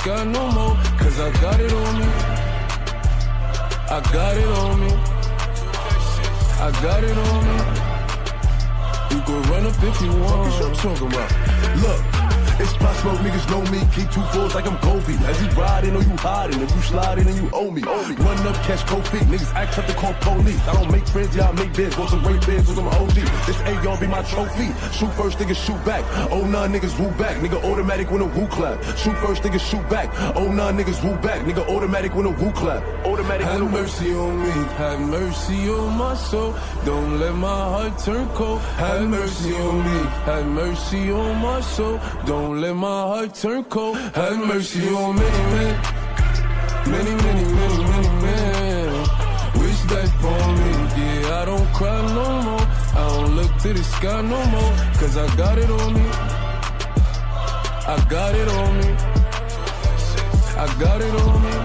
sky no more, cause I got it on me. I got it on me. I got it on me. You can run up if you want. What you talking about? Look. It's Pop Smoke, niggas know me. Keep two fours like I'm Kobe. As you riding or you hiding, if you sliding and you owe me. Run up, catch feet. Niggas act up to call police. I don't make friends, y'all make bids. Want some great bids with some OG. This A, y'all be my trophy. Shoot first, niggas shoot back. Oh, nine niggas woo back. Nigga automatic when a woo clap. Shoot first, niggas shoot back. Oh, nine niggas woo back. Nigga automatic when a woo clap. Automatic Have mercy on me. Have mercy on my soul. Don't let my heart turn cold. Have mercy on me. Have mercy on my soul. Don't don't let my heart turn cold. Have mercy on many men. Many, many, many, many men. Wish that for me. Yeah, I don't cry no more. I don't look to the sky no more. Cause I got it on me. I got it on me. I got it on me.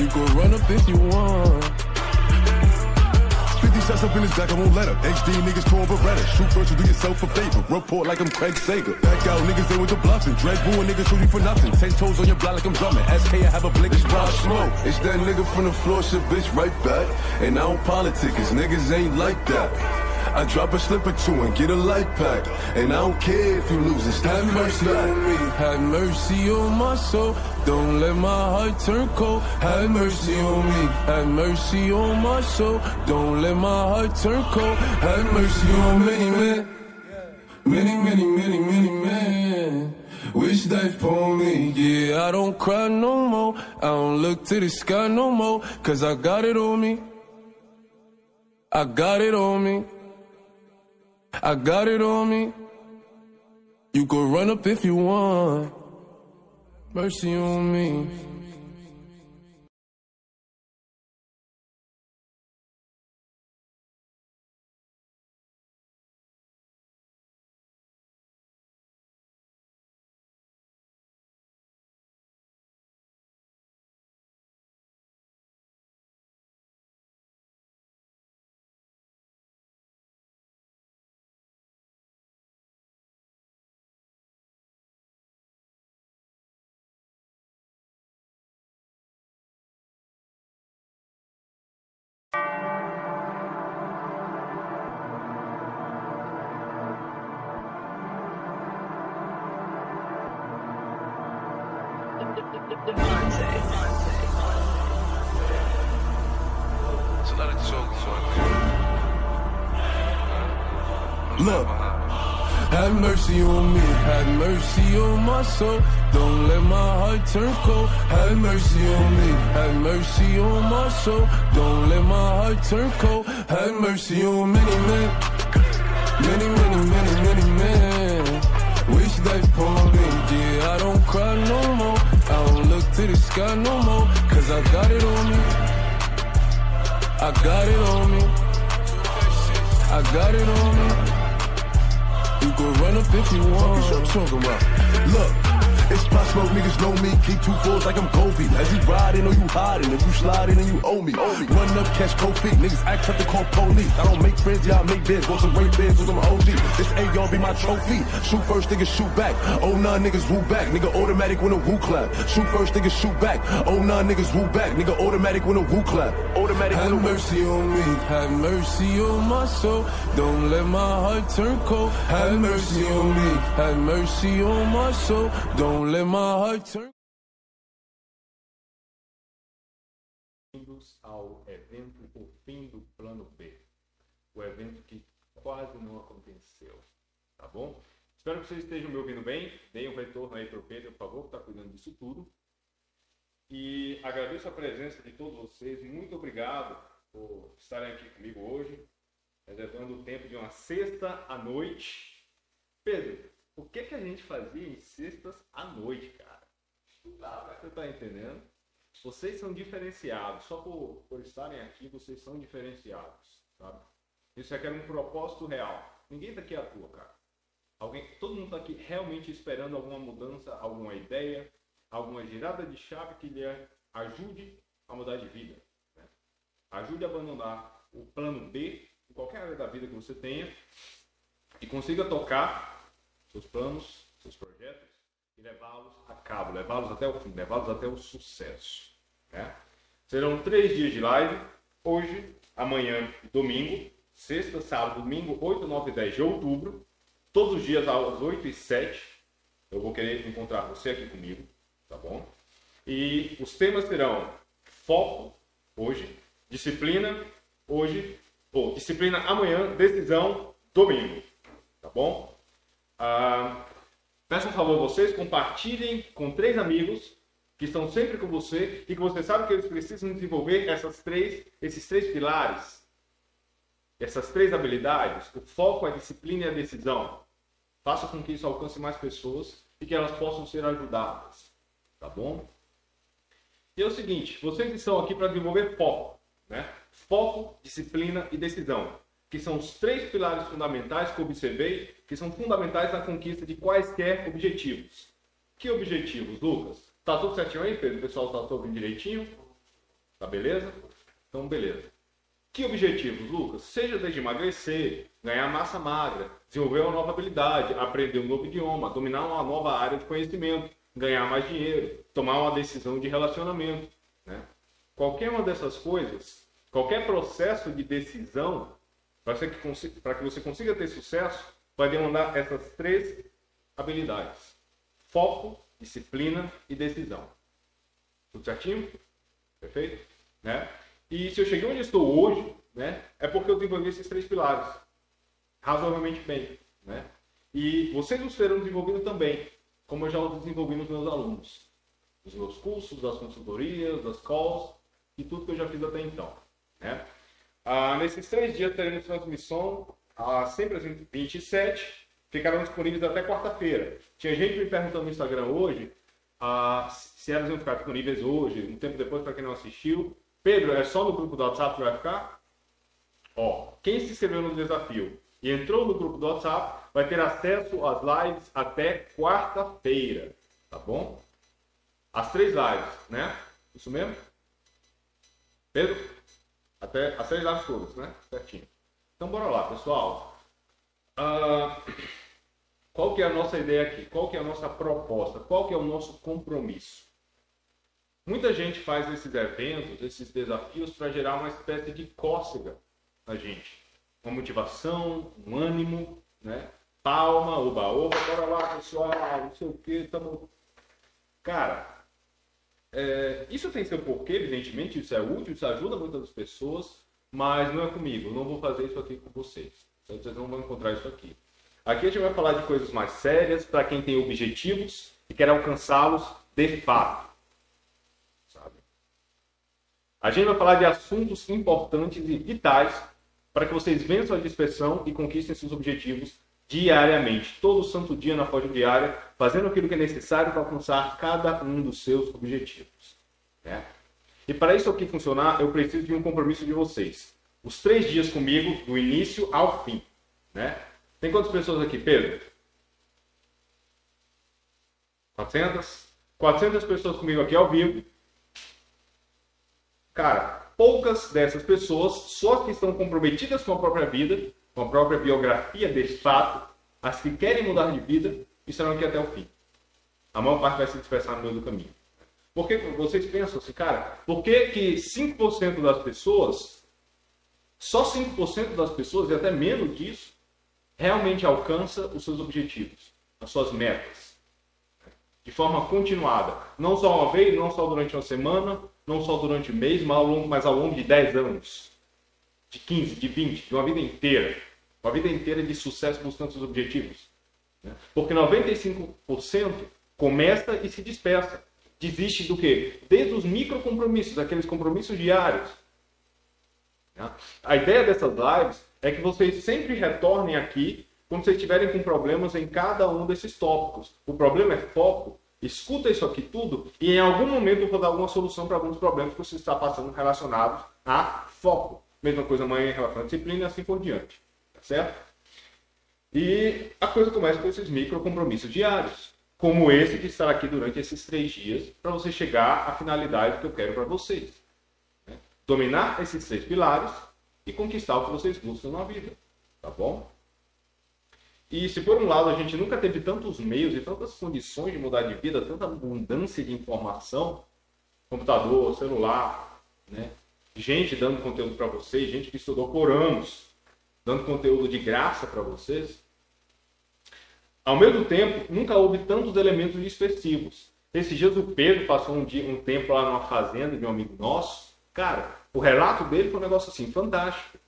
You can run up if you want. 50 shots up in his back, I won't let her. HD niggas torn Beretta. Shoot first, you do yourself a favor. Report like I'm Craig Sager. Back out, niggas they with the bluffing. Drag boo niggas shoot you for nothing. Ten toes on your block like I'm drumming. SK, I have a blink, it's Rob smoke. It's that nigga from the floor, shit bitch right back. And I don't politic, cause niggas ain't like that. I drop a slip or two and get a light pack. And I don't care if you lose, it's have mercy on me. Have mercy on my soul. Don't let my heart turn cold. Have mercy on me. Have mercy on my soul. Don't let my heart turn cold. Have mercy on many men. Many, many, many, many men. Wish that for me. Yeah, I don't cry no more. I don't look to the sky no more. Cause I got it on me. I got it on me. I got it on me. You can run up if you want. Mercy on me. Look, have mercy on me, have mercy on my soul. Don't let my heart turn cold. Have mercy on me, have mercy on my soul. Don't let my heart turn cold. Have mercy on many men, many, many, many, many men. Wish that for me, yeah, I don't cry no more. I don't look to the sky no more, cause I got it on me. I got it on me. I got it on me. You can run up if you want. What you talking about? Look. It's Pop Smoke, niggas know me. Keep two fours like I'm Kobe. As you riding or you hiding, if you sliding and you owe me. Owe me. Run up, catch feet. Niggas act up to call police. I don't make friends, y'all make bids. Want some great bids with some OG. This A, y'all be my trophy. Shoot first, niggas shoot back. Oh, nine niggas woo back. Nigga automatic when a woo clap. Shoot first, niggas shoot back. Oh, nine niggas woo back. Nigga automatic when a woo clap. Automatic Have mercy on me. Have mercy on my soul. Don't let my heart turn cold. Have mercy on me. Have mercy on my soul. Don't Don't let my heart turn. Bem-vindos ao evento O Fim do Plano B. O evento que quase não aconteceu, tá bom? Espero que vocês estejam me ouvindo bem. Deem um retorno aí para o Pedro, por favor, que está cuidando disso tudo. E agradeço a presença de todos vocês. Muito obrigado por estarem aqui comigo hoje, reservando o tempo de uma sexta à noite. Pedro, o que, que a gente fazia em sextas à noite, cara? Você tá entendendo? Vocês são diferenciados, só por, por estarem aqui, vocês são diferenciados, sabe? Isso requer um propósito real. Ninguém tá aqui à toa, cara. Alguém, todo mundo tá aqui realmente esperando alguma mudança, alguma ideia, alguma girada de chave que lhe ajude a mudar de vida. Né? Ajude a abandonar o plano B em qualquer área da vida que você tenha e consiga tocar seus planos, seus projetos e levá-los a cabo, levá-los até o fim, levá-los até o sucesso. Né? Serão três dias de live, hoje, amanhã e domingo, sexta, sábado, domingo, 8, 9 e 10 de outubro, todos os dias às 8 e 7, eu vou querer encontrar você aqui comigo, tá bom? E os temas serão foco, hoje, disciplina, hoje, ou disciplina amanhã, decisão, domingo, tá bom? Ah, peço um favor a vocês, compartilhem com três amigos que estão sempre com você e que você sabe que eles precisam desenvolver essas três, esses três pilares, essas três habilidades, o foco, a disciplina e a decisão. Faça com que isso alcance mais pessoas e que elas possam ser ajudadas, tá bom? E é o seguinte, vocês estão aqui para desenvolver foco, né? Foco, disciplina e decisão que são os três pilares fundamentais que observei, que são fundamentais na conquista de quaisquer objetivos. Que objetivos, Lucas? Tá tudo certinho aí, Pedro? O pessoal tá ouvindo direitinho? Tá beleza? Então, beleza. Que objetivos, Lucas? Seja desde emagrecer, ganhar massa magra, desenvolver uma nova habilidade, aprender um novo idioma, dominar uma nova área de conhecimento, ganhar mais dinheiro, tomar uma decisão de relacionamento. Né? Qualquer uma dessas coisas, qualquer processo de decisão para que, você consiga ter sucesso, vai demandar essas três habilidades: foco, disciplina e decisão. Tudo certinho? Perfeito? Né? E se eu cheguei onde estou hoje, né, é porque eu desenvolvi esses três pilares razoavelmente bem. Né? E vocês os terão desenvolvido também, como eu já os desenvolvi nos meus alunos. Nos meus cursos, das consultorias, das calls e tudo que eu já fiz até então. Né? Ah, nesses três dias teremos transmissão ah, sempre às 27, ficarão disponíveis até quarta-feira. Tinha gente me perguntando no Instagram hoje ah, se elas iam ficar disponíveis hoje, um tempo depois, para quem não assistiu. Pedro, é só no grupo do WhatsApp que vai ficar? Ó, quem se inscreveu no desafio e entrou no grupo do WhatsApp vai ter acesso às lives até quarta-feira, tá bom? As três lives, né? Isso mesmo? Pedro? Até as três lives todas, né? Certinho. Então bora lá, pessoal. Uh, qual que é a nossa ideia aqui? Qual que é a nossa proposta? Qual que é o nosso compromisso? Muita gente faz esses eventos, esses desafios para gerar uma espécie de cócega na gente. Uma motivação, um ânimo, né? Palma, oba, oba, bora lá, pessoal, não sei o que, tamo... Cara, é, isso tem seu porquê, evidentemente, isso é útil, isso ajuda muitas pessoas, mas não é comigo, não vou fazer isso aqui com vocês. Vocês não vão encontrar isso aqui. Aqui a gente vai falar de coisas mais sérias para quem tem objetivos e quer alcançá-los de fato. Sabe? A gente vai falar de assuntos importantes e vitais para que vocês vençam a dispersão e conquistem seus objetivos diariamente, todo santo dia na foto diária, fazendo aquilo que é necessário para alcançar cada um dos seus objetivos. Né? E para isso aqui funcionar, eu preciso de um compromisso de vocês. Os três dias comigo, do início ao fim. Né? Tem quantas pessoas aqui, Pedro? 400? 400 pessoas comigo aqui ao vivo. Cara, poucas dessas pessoas, só que estão comprometidas com a própria vida, com a própria biografia de fato, as que querem mudar de vida estarão aqui até o fim. A maior parte vai se dispersar no meio do caminho. Por que vocês pensam assim, cara, por que, que 5% das pessoas, só 5% das pessoas, e até menos disso, realmente alcança os seus objetivos, as suas metas? De forma continuada. Não só uma vez, não só durante uma semana, não só durante um mês, mas ao longo, mas ao longo de 10 anos de 15, de 20, de uma vida inteira. Uma vida inteira de sucesso buscando seus objetivos. Né? Porque 95% começa e se dispersa. Desiste do quê? Desde os micro compromissos, aqueles compromissos diários. Né? A ideia dessas lives é que vocês sempre retornem aqui quando vocês estiverem com problemas em cada um desses tópicos. O problema é foco. Escuta isso aqui tudo e em algum momento eu vou dar alguma solução para alguns problemas que você está passando relacionados a foco. Mesma coisa amanhã em relação à disciplina e assim por diante. Tá certo? E a coisa começa com esses micro compromissos diários, como esse que estará aqui durante esses três dias, para você chegar à finalidade que eu quero para vocês. Né? Dominar esses três pilares e conquistar o que vocês buscam na vida. Tá bom? E se por um lado a gente nunca teve tantos meios e tantas condições de mudar de vida, tanta abundância de informação, computador, celular, né? Gente dando conteúdo para vocês, gente que estudou por anos, dando conteúdo de graça para vocês. Ao mesmo tempo, nunca houve tantos elementos dispersivos. Esses dias o Pedro passou um, dia, um tempo lá numa fazenda de um amigo nosso. Cara, o relato dele foi um negócio assim, fantástico.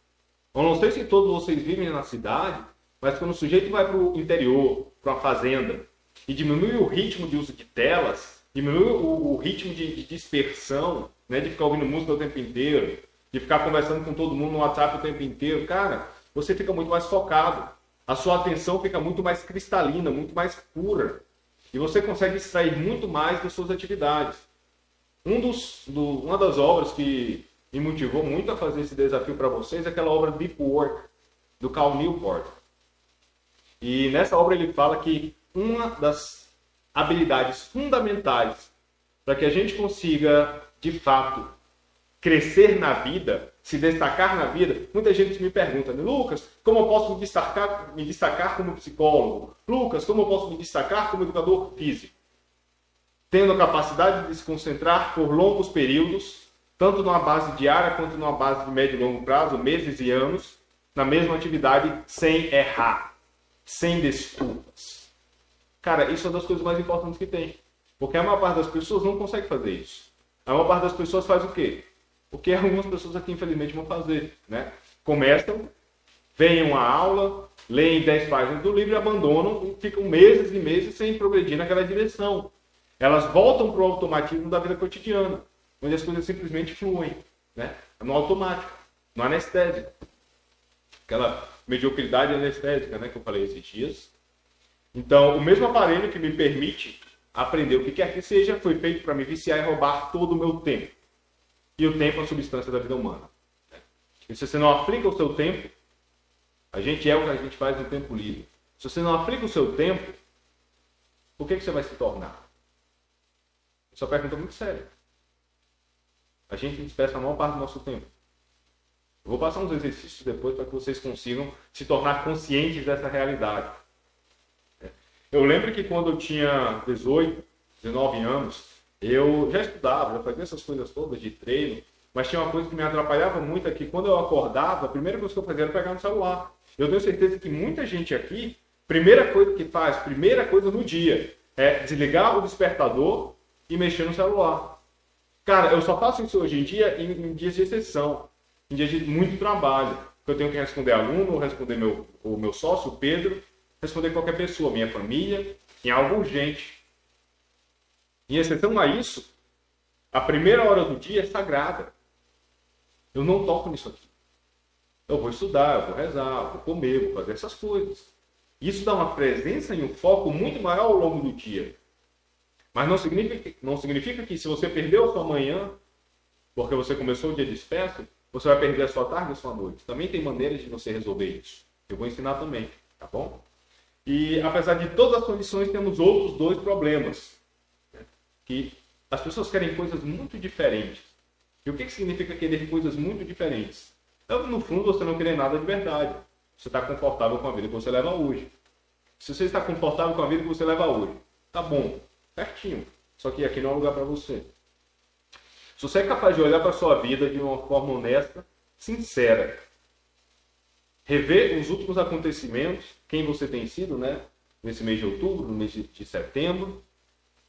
Eu não sei se todos vocês vivem na cidade, mas quando o sujeito vai para o interior, para uma fazenda, e diminui o ritmo de uso de telas, diminui o, o ritmo de, de dispersão, né, de ficar ouvindo música o tempo inteiro, de ficar conversando com todo mundo no WhatsApp o tempo inteiro, cara, você fica muito mais focado. A sua atenção fica muito mais cristalina, muito mais pura. E você consegue extrair muito mais das suas atividades. Um dos, do, uma das obras que me motivou muito a fazer esse desafio para vocês é aquela obra Deep Work, do Cal Newport. E nessa obra ele fala que uma das habilidades fundamentais para que a gente consiga, de fato, crescer na vida, se destacar na vida, muita gente me pergunta, Lucas, como eu posso me destacar, me destacar como psicólogo? Lucas, como eu posso me destacar como educador físico? Tendo a capacidade de se concentrar por longos períodos, tanto numa base diária quanto numa base de médio e longo prazo, meses e anos, na mesma atividade, sem errar, sem desculpas. Cara, isso é uma das coisas mais importantes que tem. Porque a maior parte das pessoas não consegue fazer isso. A maior parte das pessoas faz o quê? O que algumas pessoas aqui, infelizmente, vão fazer. Né? Começam, vêm uma aula, leem 10 páginas do livro e abandonam e ficam meses e meses sem progredir naquela direção. Elas voltam para o automatismo da vida cotidiana, onde as coisas simplesmente fluem, né? no automático, no anestésico. Aquela mediocridade anestésica né, que eu falei esses dias. Então, o mesmo aparelho que me permite aprender o que quer que seja foi feito para me viciar e roubar todo o meu tempo. E o tempo é a substância da vida humana. E se você não aplica o seu tempo, a gente é o que a gente faz no tempo livre. Se você não aplica o seu tempo, o que, que você vai se tornar? Essa pergunta muito séria. A gente dispersa a maior parte do nosso tempo. Eu vou passar uns exercícios depois para que vocês consigam se tornar conscientes dessa realidade. Eu lembro que quando eu tinha 18, 19 anos, eu já estudava, já fazia essas coisas todas de treino, mas tinha uma coisa que me atrapalhava muito, é que quando eu acordava, a primeira coisa que eu fazia era pegar no celular. Eu tenho certeza que muita gente aqui, primeira coisa que faz, primeira coisa no dia, é desligar o despertador e mexer no celular. Cara, eu só faço isso hoje em dia em, em dias de exceção, em dias de muito trabalho. Eu tenho que responder aluno, responder meu, o meu sócio, Pedro, responder qualquer pessoa, minha família, em algo urgente. Em exceção a isso, a primeira hora do dia é sagrada. Eu não toco nisso aqui. Eu vou estudar, eu vou rezar, eu vou comer, vou fazer essas coisas. Isso dá uma presença e um foco muito maior ao longo do dia. Mas não significa, não significa que se você perdeu a sua manhã, porque você começou o dia disperso, você vai perder a sua tarde e a sua noite. Também tem maneiras de você resolver isso. Eu vou ensinar também, tá bom? E apesar de todas as condições, temos outros dois problemas que as pessoas querem coisas muito diferentes. E o que, que significa querer coisas muito diferentes? Então, no fundo, você não quer nada de verdade. Você está confortável com a vida que você leva hoje. Se você está confortável com a vida que você leva hoje, tá bom, certinho. Só que aqui não é lugar para você. Se você é capaz de olhar para a sua vida de uma forma honesta, sincera, rever os últimos acontecimentos, quem você tem sido, né? Nesse mês de outubro, no mês de setembro,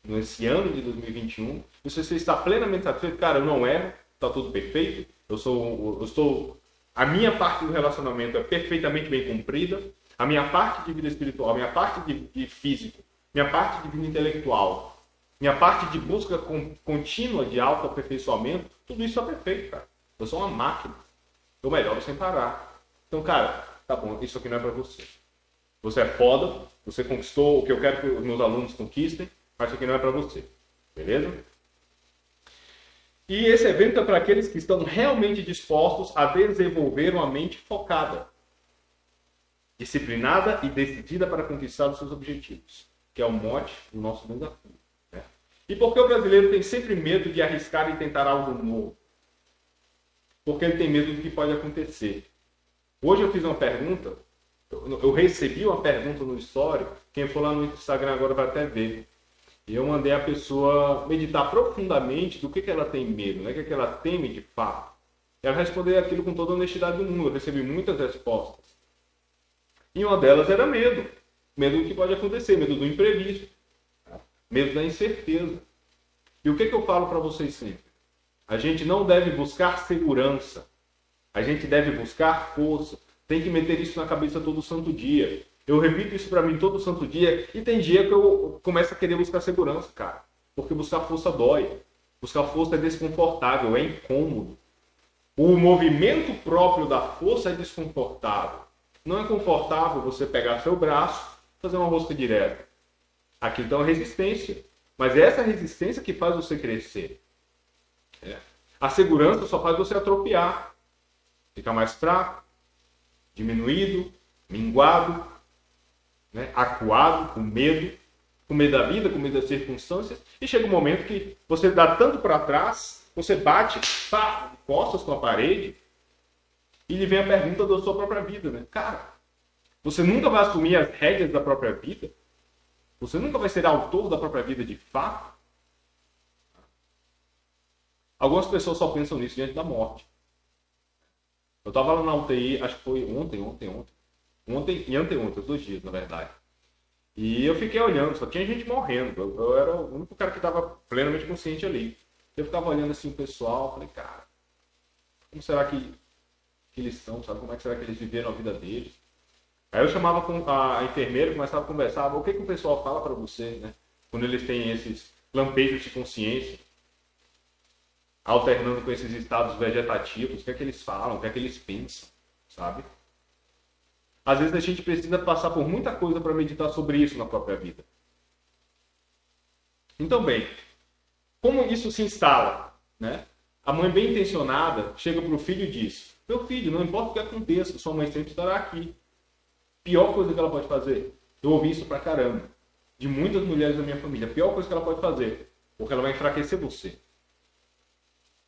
nesse ano de 2021, e se você está plenamente satisfeito, cara, eu não erro, está tudo perfeito, eu sou, eu estou, a minha parte do relacionamento é perfeitamente bem cumprida, a minha parte de vida espiritual, a minha parte de, de físico, minha parte de vida intelectual, minha parte de busca contínua de autoaperfeiçoamento, tudo isso é perfeito, cara. Eu sou uma máquina. Eu melhoro sem parar. Então, cara, tá bom, isso aqui não é para você. Você é foda, você conquistou o que eu quero que os meus alunos conquistem, mas isso aqui não é para você. Beleza? E esse evento é para aqueles que estão realmente dispostos a desenvolver uma mente focada, disciplinada e decidida para conquistar os seus objetivos, que é o mote do nosso desafio. Né? E por que o brasileiro tem sempre medo de arriscar e tentar algo novo? Porque ele tem medo do que pode acontecer. Hoje eu fiz uma pergunta Eu recebi uma pergunta no story, quem for lá no Instagram agora vai até ver. E eu mandei a pessoa meditar profundamente do que, que ela tem medo, né? o que, que ela teme de fato. Ela respondeu aquilo com toda a honestidade do mundo. Eu recebi muitas respostas. E uma delas era medo. Medo do que pode acontecer, medo do imprevisto, medo da incerteza. E o que, que eu falo para vocês sempre? A gente não deve buscar segurança. A gente deve buscar força. Tem que meter isso na cabeça todo santo dia. Eu repito isso para mim todo santo dia. E tem dia que eu começo a querer buscar segurança, cara. Porque buscar força dói. Buscar força é desconfortável, é incômodo. O movimento próprio da força é desconfortável. Não é confortável você pegar seu braço fazer uma rosca direta. Aqui então a resistência. Mas é essa resistência que faz você crescer. É. A segurança só faz você atropiar. Ficar mais fraco, diminuído, minguado, né? acuado, com medo. Com medo da vida, com medo das circunstâncias. E chega um momento que você dá tanto para trás, você bate, pá, costas com a parede. E lhe vem a pergunta da sua própria vida, né? Cara, você nunca vai assumir as rédeas da própria vida? Você nunca vai ser autor da própria vida de fato? Algumas pessoas só pensam nisso diante da morte. Eu estava lá na UTI, acho que foi ontem, ontem, ontem. Ontem e anteontem, dois dias, na verdade. E eu fiquei olhando, só tinha gente morrendo. Eu, eu era o único cara que estava plenamente consciente ali. Eu ficava olhando assim o pessoal, falei, cara, como será que, que eles são, sabe? Como é que será que eles viveram a vida deles? Aí eu chamava a enfermeira, começava a conversar, o que, que o pessoal fala para você, né? Quando eles têm esses lampejos de consciência, alternando com esses estados vegetativos, o que é que eles falam, o que é que eles pensam, sabe? Às vezes a gente precisa passar por muita coisa para meditar sobre isso na própria vida. Então, bem, como isso se instala, né? A mãe bem intencionada chega para o filho e diz: Meu filho, não importa o que aconteça, sua mãe sempre estará aqui. Pior coisa que ela pode fazer. Eu ouvi isso pra caramba. De muitas mulheres da minha família. Pior coisa que ela pode fazer. Porque ela vai enfraquecer você.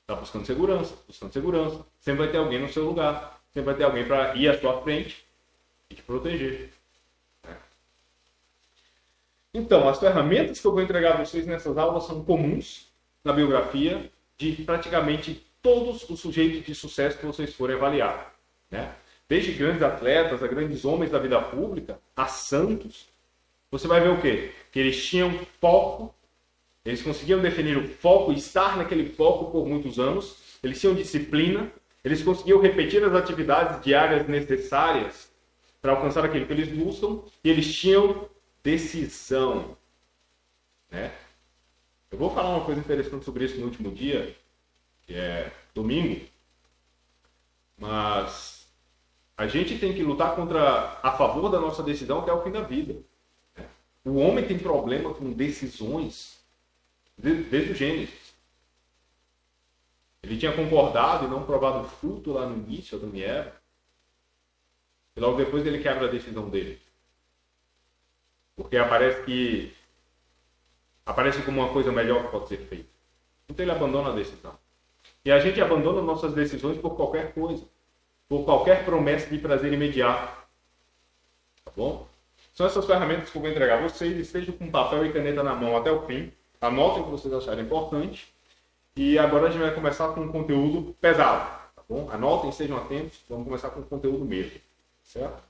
Tá buscando segurança, buscando segurança. Sempre vai ter alguém no seu lugar. Sempre vai ter alguém para ir à sua frente e te proteger. É. Então, as ferramentas que eu vou entregar a vocês nessas aulas são comuns na biografia de praticamente todos os sujeitos de sucesso que vocês forem avaliar. Né? desde grandes atletas a grandes homens da vida pública, a santos, você vai ver o quê? Que eles tinham foco, eles conseguiam definir o foco estar naquele foco por muitos anos, eles tinham disciplina, eles conseguiam repetir as atividades diárias necessárias para alcançar aquilo que eles buscam e eles tinham decisão. Né? Eu vou falar uma coisa interessante sobre isso no último dia, que é domingo, mas a gente tem que lutar contra a favor da nossa decisão até o fim da vida. O homem tem problema com decisões desde o Gênesis. Ele tinha concordado e não provado o fruto lá no início, Adão e Eva. E logo depois ele quebra a decisão dele. Porque aparece que aparece como uma coisa melhor que pode ser feita. Então ele abandona a decisão. E a gente abandona nossas decisões por qualquer coisa por qualquer promessa de prazer imediato. Tá bom? São essas ferramentas que eu vou entregar a vocês. Estejam com papel e caneta na mão até o fim. Anotem o que vocês acharem importante. E agora a gente vai começar com um conteúdo pesado. Tá bom? Anotem, estejam atentos. Vamos começar com o conteúdo mesmo. Certo?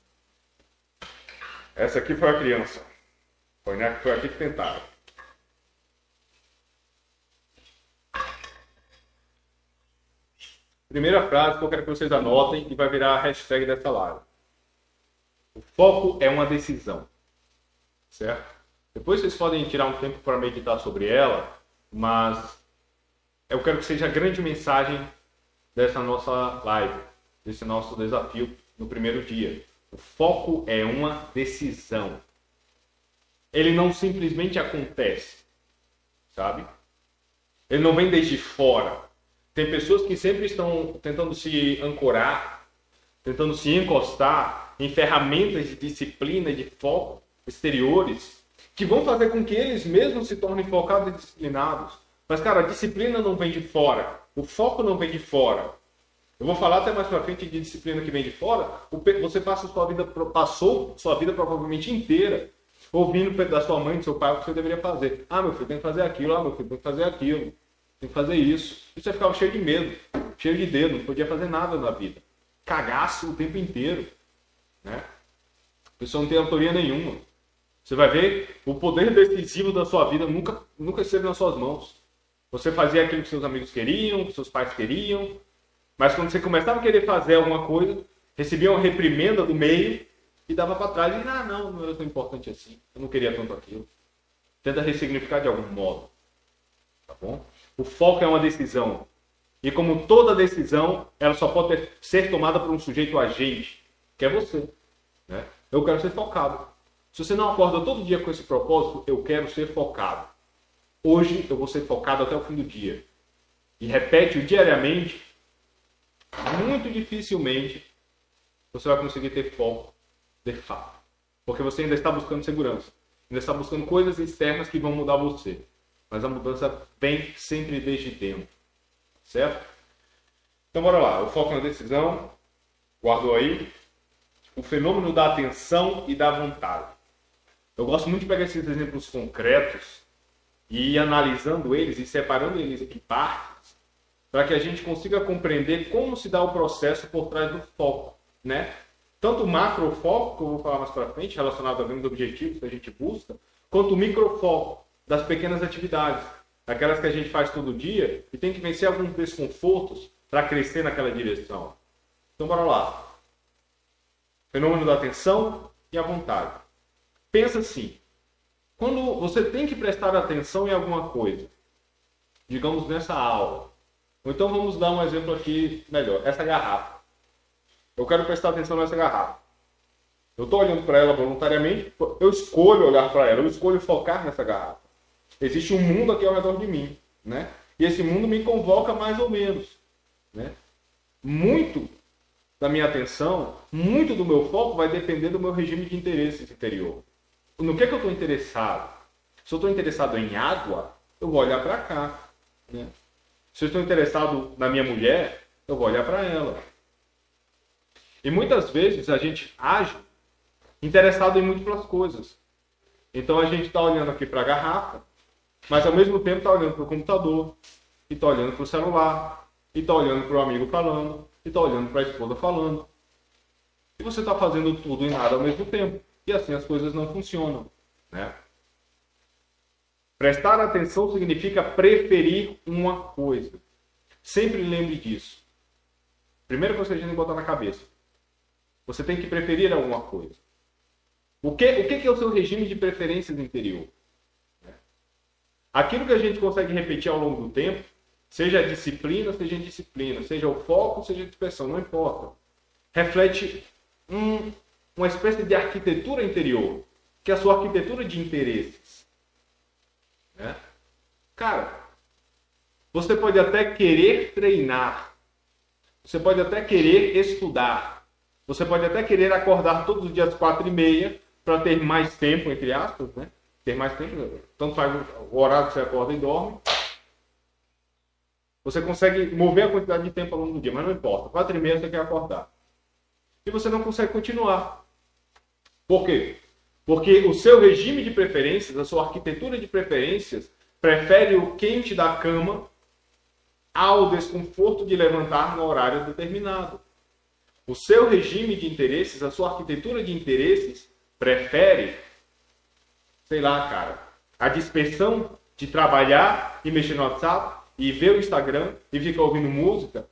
Essa aqui foi a criança. Foi, né? foi aqui que tentaram. Primeira frase que eu quero que vocês anotem e vai virar a hashtag dessa live. O foco é uma decisão. Certo? Depois vocês podem tirar um tempo para meditar sobre ela, mas eu quero que seja a grande mensagem dessa nossa live, desse nosso desafio no primeiro dia. O foco é uma decisão. Ele não simplesmente acontece, sabe? Ele não vem desde fora. Tem pessoas que sempre estão tentando se ancorar, tentando se encostar em ferramentas de disciplina de foco exteriores que vão fazer com que eles mesmos se tornem focados e disciplinados. Mas, cara, a disciplina não vem de fora, o foco não vem de fora. Eu vou falar até mais pra frente de disciplina que vem de fora. Você passa sua vida, passou sua vida provavelmente inteira ouvindo da sua mãe, do seu pai, o que você deveria fazer. Ah, meu filho, tem que fazer aquilo. Ah, meu filho, tem que fazer aquilo. Tem que fazer isso. E você ficava cheio de medo, cheio de dedo, não podia fazer nada na vida. Cagaço o tempo inteiro. Né? A pessoa não tem autoria nenhuma. Você vai ver, o poder decisivo da sua vida nunca, nunca esteve nas suas mãos. Você fazia aquilo que seus amigos queriam, que seus pais queriam, mas quando você começava a querer fazer alguma coisa, recebia uma reprimenda do meio e dava para trás e ah, não, não era tão importante assim. Eu não queria tanto aquilo. Tenta ressignificar de algum modo. Tá bom? O foco é uma decisão. E como toda decisão, ela só pode ser tomada por um sujeito agente, que é você. Né? Eu quero ser focado. Se você não acorda todo dia com esse propósito, eu quero ser focado. Hoje eu vou ser focado até o fim do dia. E repete-o diariamente, muito dificilmente você vai conseguir ter foco de fato. Porque você ainda está buscando segurança. Ainda está buscando coisas externas que vão mudar você. Mas a mudança vem sempre desde dentro. Certo? Então bora lá. O foco na decisão. Guardou aí. O fenômeno da atenção e da vontade. Eu gosto muito de pegar esses exemplos concretos e ir analisando eles e separando eles em partes para que a gente consiga compreender como se dá o processo por trás do foco, né? Tanto o macrofoco, que eu vou falar mais para frente, relacionado a grandes objetivos que a gente busca, quanto o microfoco das pequenas atividades, aquelas que a gente faz todo dia e tem que vencer alguns desconfortos para crescer naquela direção. Então, bora lá. Fenômeno da atenção e a vontade pensa assim: quando você tem que prestar atenção em alguma coisa, digamos nessa aula, ou então vamos dar um exemplo aqui melhor: essa garrafa. Eu quero prestar atenção nessa garrafa. Eu estou olhando para ela voluntariamente, eu escolho olhar para ela, eu escolho focar nessa garrafa. Existe um mundo aqui ao redor de mim, né? E esse mundo me convoca mais ou menos, né? Muito da minha atenção, muito do meu foco vai depender do meu regime de interesses interior no que, é que eu estou interessado? Se eu estou interessado em água, eu vou olhar para cá. Né? Se eu estou interessado na minha mulher, eu vou olhar para ela. E muitas vezes a gente age interessado em múltiplas coisas. Então a gente está olhando aqui para a garrafa, mas ao mesmo tempo está olhando para o computador, e está olhando para o celular, e está olhando para o amigo falando, e está olhando para a esposa falando. E você está fazendo tudo e nada ao mesmo tempo. E assim as coisas não funcionam. Né? Prestar atenção significa preferir uma coisa. Sempre lembre disso. Primeira coisa que a gente botar na cabeça. Você tem que preferir alguma coisa. O que, o que é o seu regime de preferências interior? Né? Aquilo que a gente consegue repetir ao longo do tempo, seja a disciplina, seja a disciplina, seja o foco, seja a dispersão, não importa. Reflete um, uma espécie de arquitetura interior, que é a sua arquitetura de interesses. Né? Cara, você pode até querer treinar, você pode até querer estudar, você pode até querer acordar todos os dias quatro e meia para ter mais tempo, entre aspas, né? Ter mais tempo, tanto faz o horário que você acorda e dorme. Você consegue mover a quantidade de tempo ao longo do dia, mas não importa. Quatro e meia você quer acordar. E você não consegue continuar. Por quê? Porque o seu regime de preferências, a sua arquitetura de preferências, prefere o quente da cama ao desconforto de levantar no horário determinado. O seu regime de interesses, a sua arquitetura de interesses, prefere, sei lá, cara, a dispersão de trabalhar e mexer no WhatsApp e ver o Instagram e ficar ouvindo música,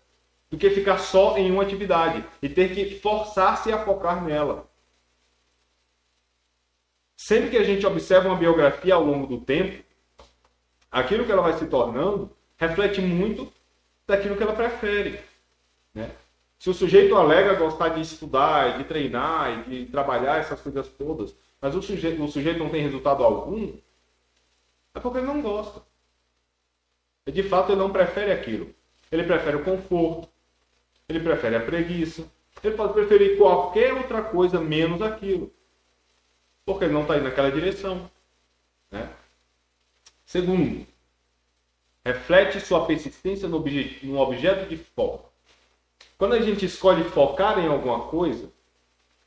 do que ficar só em uma atividade e ter que forçar-se a focar nela. Sempre que a gente observa uma biografia ao longo do tempo, aquilo que ela vai se tornando reflete muito daquilo que ela prefere. Né? Se o sujeito alega gostar de estudar, de treinar, de trabalhar essas coisas todas, mas o sujeito, o sujeito não tem resultado algum, é porque ele não gosta. De fato ele não prefere aquilo. Ele prefere o conforto, ele prefere a preguiça, ele pode preferir qualquer outra coisa menos aquilo porque ele não está indo naquela direção. Né? Segundo, reflete sua persistência no, no objeto de foco. Quando a gente escolhe focar em alguma coisa,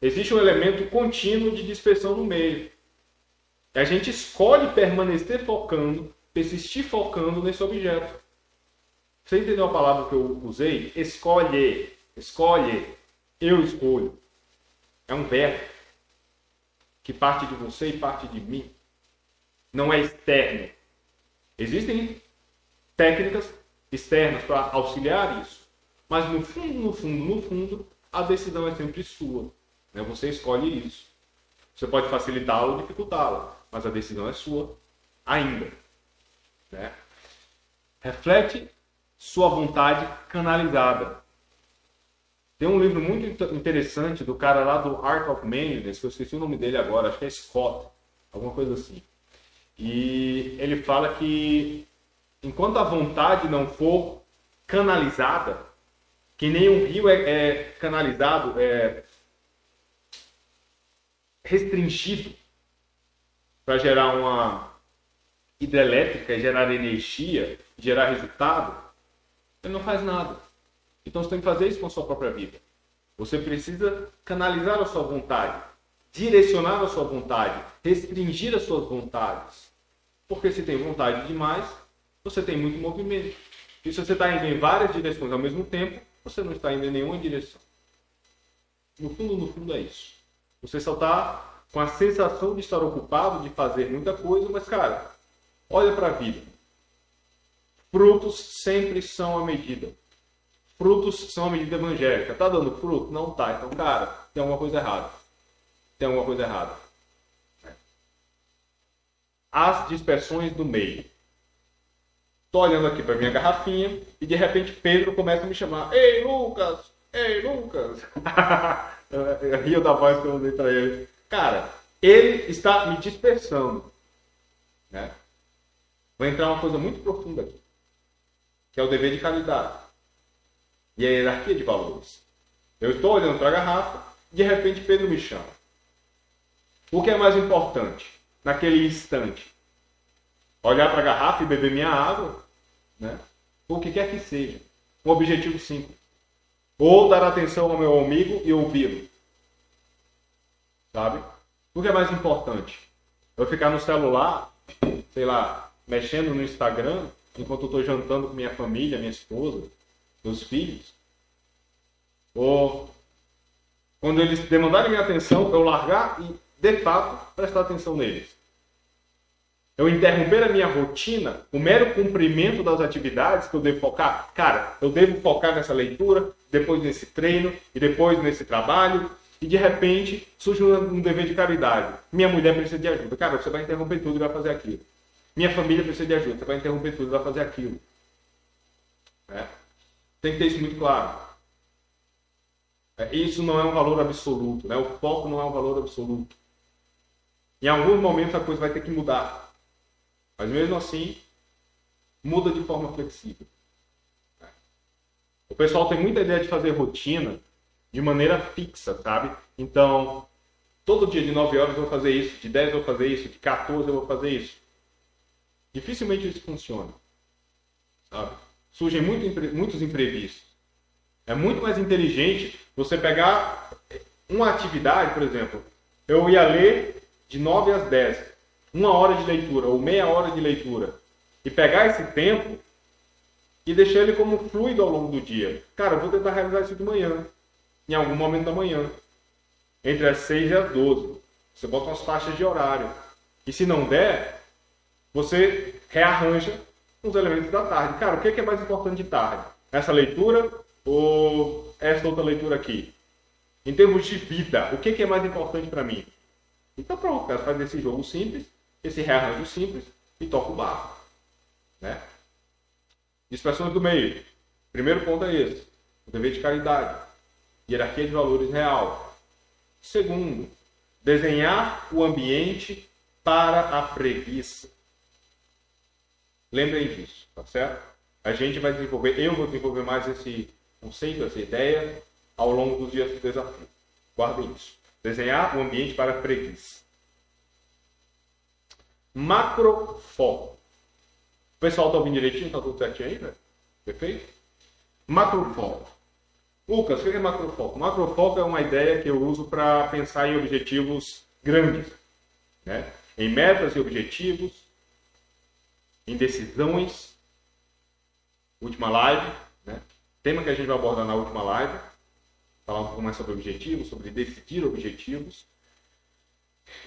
existe um elemento contínuo de dispersão no meio. A gente escolhe permanecer focando, persistir focando nesse objeto. Você entendeu a palavra que eu usei? Escolhe. Escolhe. Eu escolho. É um verbo que parte de você e parte de mim. Não é externo. Existem técnicas externas para auxiliar isso. Mas no fundo, no fundo, no fundo, a decisão é sempre sua. Né? Você escolhe isso. Você pode facilitá-la ou dificultá-la mas a decisão é sua ainda. Né? Reflete sua vontade canalizada. Tem um livro muito interessante do cara lá do Art of Manliness, que eu esqueci o nome dele agora, acho que é Scott, alguma coisa assim. E ele fala que enquanto a vontade não for canalizada, que nem um rio é, é canalizado, é restringido para gerar uma hidrelétrica, gerar energia, gerar resultado, ele não faz nada. Então você tem que fazer isso com a sua própria vida. Você precisa canalizar a sua vontade, direcionar a sua vontade, restringir as suas vontades. Porque se tem vontade demais, você tem muito movimento. E se você está indo em várias direções ao mesmo tempo, você não está indo em nenhuma direção. No fundo, no fundo é isso. Você só está com a sensação de estar ocupado, de fazer muita coisa, mas, cara, olha para a vida. Frutos sempre são a medida. Frutos são a medida evangélica. Tá dando fruto? Não tá. Então, cara, tem alguma coisa errada. Tem alguma coisa errada. As dispersões do meio. Tô olhando aqui para minha garrafinha e de repente Pedro começa a me chamar: Ei, Lucas! Ei, Lucas! eu rio da voz que eu usei para ele. Cara, ele está me dispersando. Né? Vai entrar uma coisa muito profunda aqui, que é o dever de caridade e a hierarquia de valores. Eu estou olhando para a garrafa, de repente Pedro me chama. O que é mais importante naquele instante? Olhar para a garrafa e beber minha água? Né? O que quer que seja. Um objetivo simples. Ou dar atenção ao meu amigo e ouvi-lo. Sabe? O que é mais importante? Eu ficar no celular, sei lá, mexendo no Instagram, enquanto eu estou jantando com minha família, minha esposa, meus filhos? Ou quando eles demandarem minha atenção, eu largar e, de fato, prestar atenção neles? Eu interromper a minha rotina, o mero cumprimento das atividades que eu devo focar? Cara, eu devo focar nessa leitura, depois nesse treino e depois nesse trabalho e de repente surge um dever de caridade. Minha mulher precisa de ajuda. Cara, você vai interromper tudo e vai fazer aquilo. Minha família precisa de ajuda. Você vai interromper tudo e vai fazer aquilo. É. Tem que ter isso muito claro. É, isso não é um valor absoluto. Né? O foco não é um valor absoluto. Em algum momento a coisa vai ter que mudar. Mas mesmo assim, muda de forma flexível. O pessoal tem muita ideia de fazer rotina de maneira fixa, sabe? Então, todo dia de 9 horas eu vou fazer isso, de 10 eu vou fazer isso, de 14 eu vou fazer isso. Dificilmente isso funciona. Sabe? Surgem muito, muitos imprevistos. É muito mais inteligente você pegar uma atividade, por exemplo, eu ia ler de 9 às 10, uma hora de leitura ou meia hora de leitura, e pegar esse tempo e deixar ele como fluido ao longo do dia. Cara, eu vou tentar realizar isso de manhã em algum momento da manhã, entre as 6 e as 12. Você bota umas faixas de horário. E se não der, você rearranja os elementos da tarde. Cara, o que é mais importante de tarde? Essa leitura ou essa outra leitura aqui? Em termos de vida, o que é mais importante para mim? Então pronto, cara, faz esse jogo simples, esse rearranjo simples e toca o barco. Né? Expressões do meio. Primeiro ponto é esse. O dever de caridade hierarquia de valores real. Segundo, desenhar o ambiente para a preguiça. Lembrem disso, tá certo? A gente vai desenvolver, eu vou desenvolver mais esse conceito, essa ideia, ao longo dos dias do desafio. Guardem isso. Desenhar o ambiente para preguiça. Macrofoco. O pessoal está ouvindo direitinho? Está tudo certinho aí, né? Perfeito? Macrofoco. Lucas, o que é macrofoco? Macrofoco é uma ideia que eu uso para pensar em objetivos grandes, né? em metas e objetivos, em decisões. Última live, né? tema que a gente vai abordar na última live, falar um pouco mais sobre objetivos, sobre decidir objetivos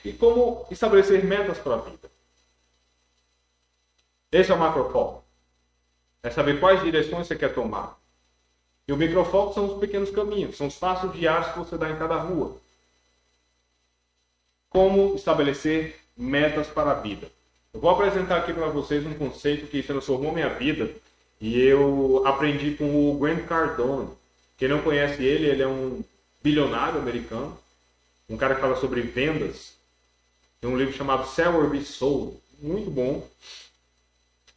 e como estabelecer metas para a vida. Esse é o macrofoco. É saber quais direções você quer tomar. E o microfoco são os pequenos caminhos, são os passos diários que você dá em cada rua. Como estabelecer metas para a vida. Eu vou apresentar aqui para vocês um conceito que transformou minha vida e eu aprendi com o Grant Cardone. Quem não conhece ele, ele é um bilionário americano, um cara que fala sobre vendas. Tem um livro chamado Sell or Be Sold, muito bom.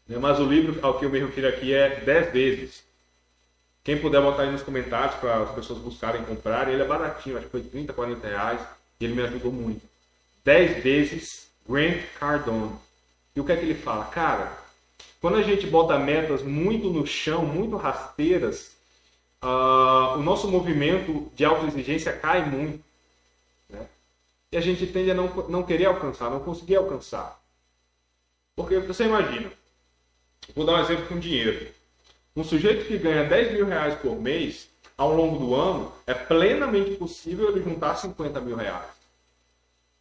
Mas o livro ao que eu me refiro aqui é 10 vezes. Quem puder botar aí nos comentários para as pessoas buscarem comprar, ele é baratinho, acho que foi 30, 40 reais, e ele me ajudou muito. 10 vezes Grant Cardone. E o que é que ele fala? Cara, quando a gente bota metas muito no chão, muito rasteiras, uh, o nosso movimento de autoexigência cai muito. Né? E a gente tende a não, não querer alcançar, não conseguir alcançar. Porque você imagina, vou dar um exemplo com dinheiro. Um sujeito que ganha 10 mil reais por mês, ao longo do ano, é plenamente possível ele juntar 50 mil reais.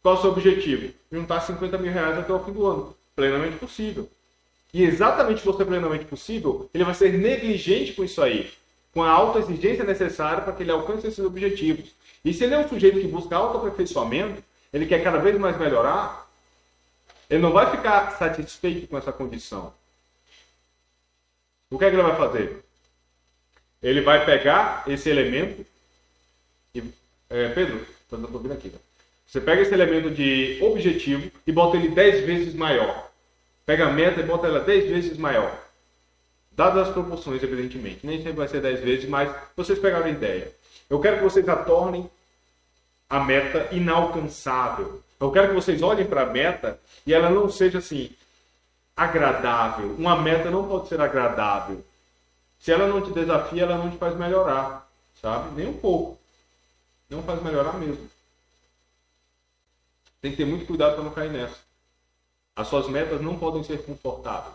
Qual o seu objetivo? Juntar 50 mil reais até o fim do ano. Plenamente possível. E exatamente por ser plenamente possível, ele vai ser negligente com isso aí com a autoexigência necessária para que ele alcance esses objetivos. E se ele é um sujeito que busca autoaperfeiçoamento, ele quer cada vez mais melhorar, ele não vai ficar satisfeito com essa condição. O que é que ele vai fazer? Ele vai pegar esse elemento e. É, Pedro, estou ouvindo aqui. Tá? Você pega esse elemento de objetivo e bota ele 10 vezes maior. Pega a meta e bota ela 10 vezes maior. Dadas as proporções, evidentemente. Nem sempre vai ser 10 vezes, mas vocês pegaram a ideia. Eu quero que vocês a tornem a meta inalcançável. Eu quero que vocês olhem para a meta e ela não seja assim agradável. Uma meta não pode ser agradável. Se ela não te desafia, ela não te faz melhorar, sabe? Nem um pouco. Não faz melhorar mesmo. Tem que ter muito cuidado para não cair nessa. As suas metas não podem ser confortáveis.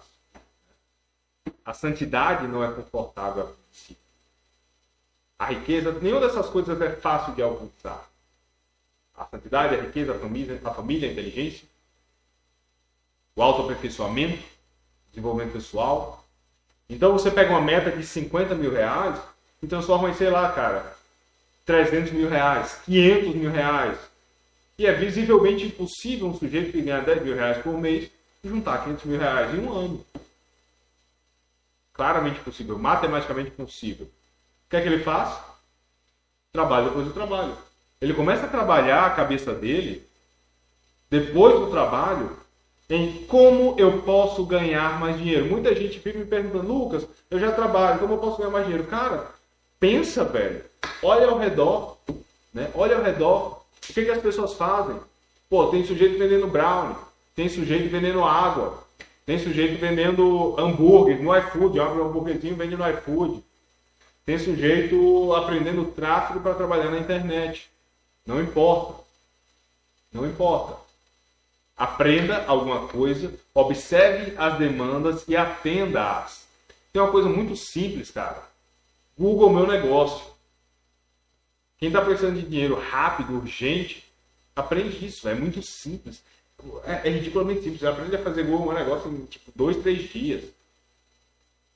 A santidade não é confortável a princípio. A riqueza, nenhuma dessas coisas é fácil de alcançar. A santidade, a riqueza, a família, a, família, a inteligência, o autoaperfeiçoamento, desenvolvimento pessoal. Então você pega uma meta de 50 mil reais e transforma em, sei lá, cara, 300 mil reais, 500 mil reais. E é visivelmente impossível um sujeito que ganha 10 mil reais por mês juntar 500 mil reais em um ano claramente possível, matematicamente possível. O que é que ele faz? Trabalho depois do trabalho. Ele começa a trabalhar a cabeça dele, depois do trabalho, em como eu posso ganhar mais dinheiro. Muita gente fica me perguntando, Lucas, eu já trabalho, como eu posso ganhar mais dinheiro? Cara, pensa, velho. Olha ao redor, né? Olha ao redor. O que, que as pessoas fazem? Pô, tem sujeito vendendo brownie, tem sujeito vendendo água, tem sujeito vendendo hambúrguer no iFood, abre um hambúrguerzinho vende no iFood. Tem sujeito aprendendo tráfego para trabalhar na internet. Não importa. Não importa. Aprenda alguma coisa, observe as demandas e atenda-as. Tem uma coisa muito simples, cara. Google meu negócio. Quem está precisando de dinheiro rápido, urgente, aprende isso. É muito simples. É, é ridiculamente simples. Aprende a fazer Google Meu Negócio em tipo, dois, três dias.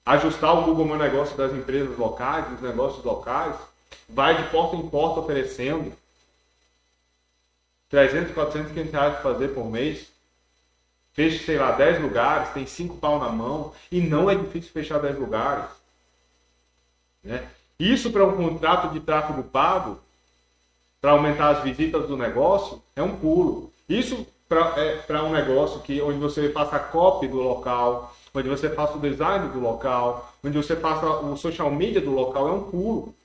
Ajustar o Google Meu Negócio das empresas locais, dos negócios locais. Vai de porta em porta oferecendo. 300, 400, 500 reais para fazer por mês. Fecha, sei lá, 10 lugares, tem 5 pau na mão. E não é difícil fechar 10 lugares. Né? Isso para um contrato de tráfego pago, para aumentar as visitas do negócio, é um pulo. Isso para é, um negócio que, onde você faça a copy do local, onde você faça o design do local, onde você faça o social media do local, é um pulo.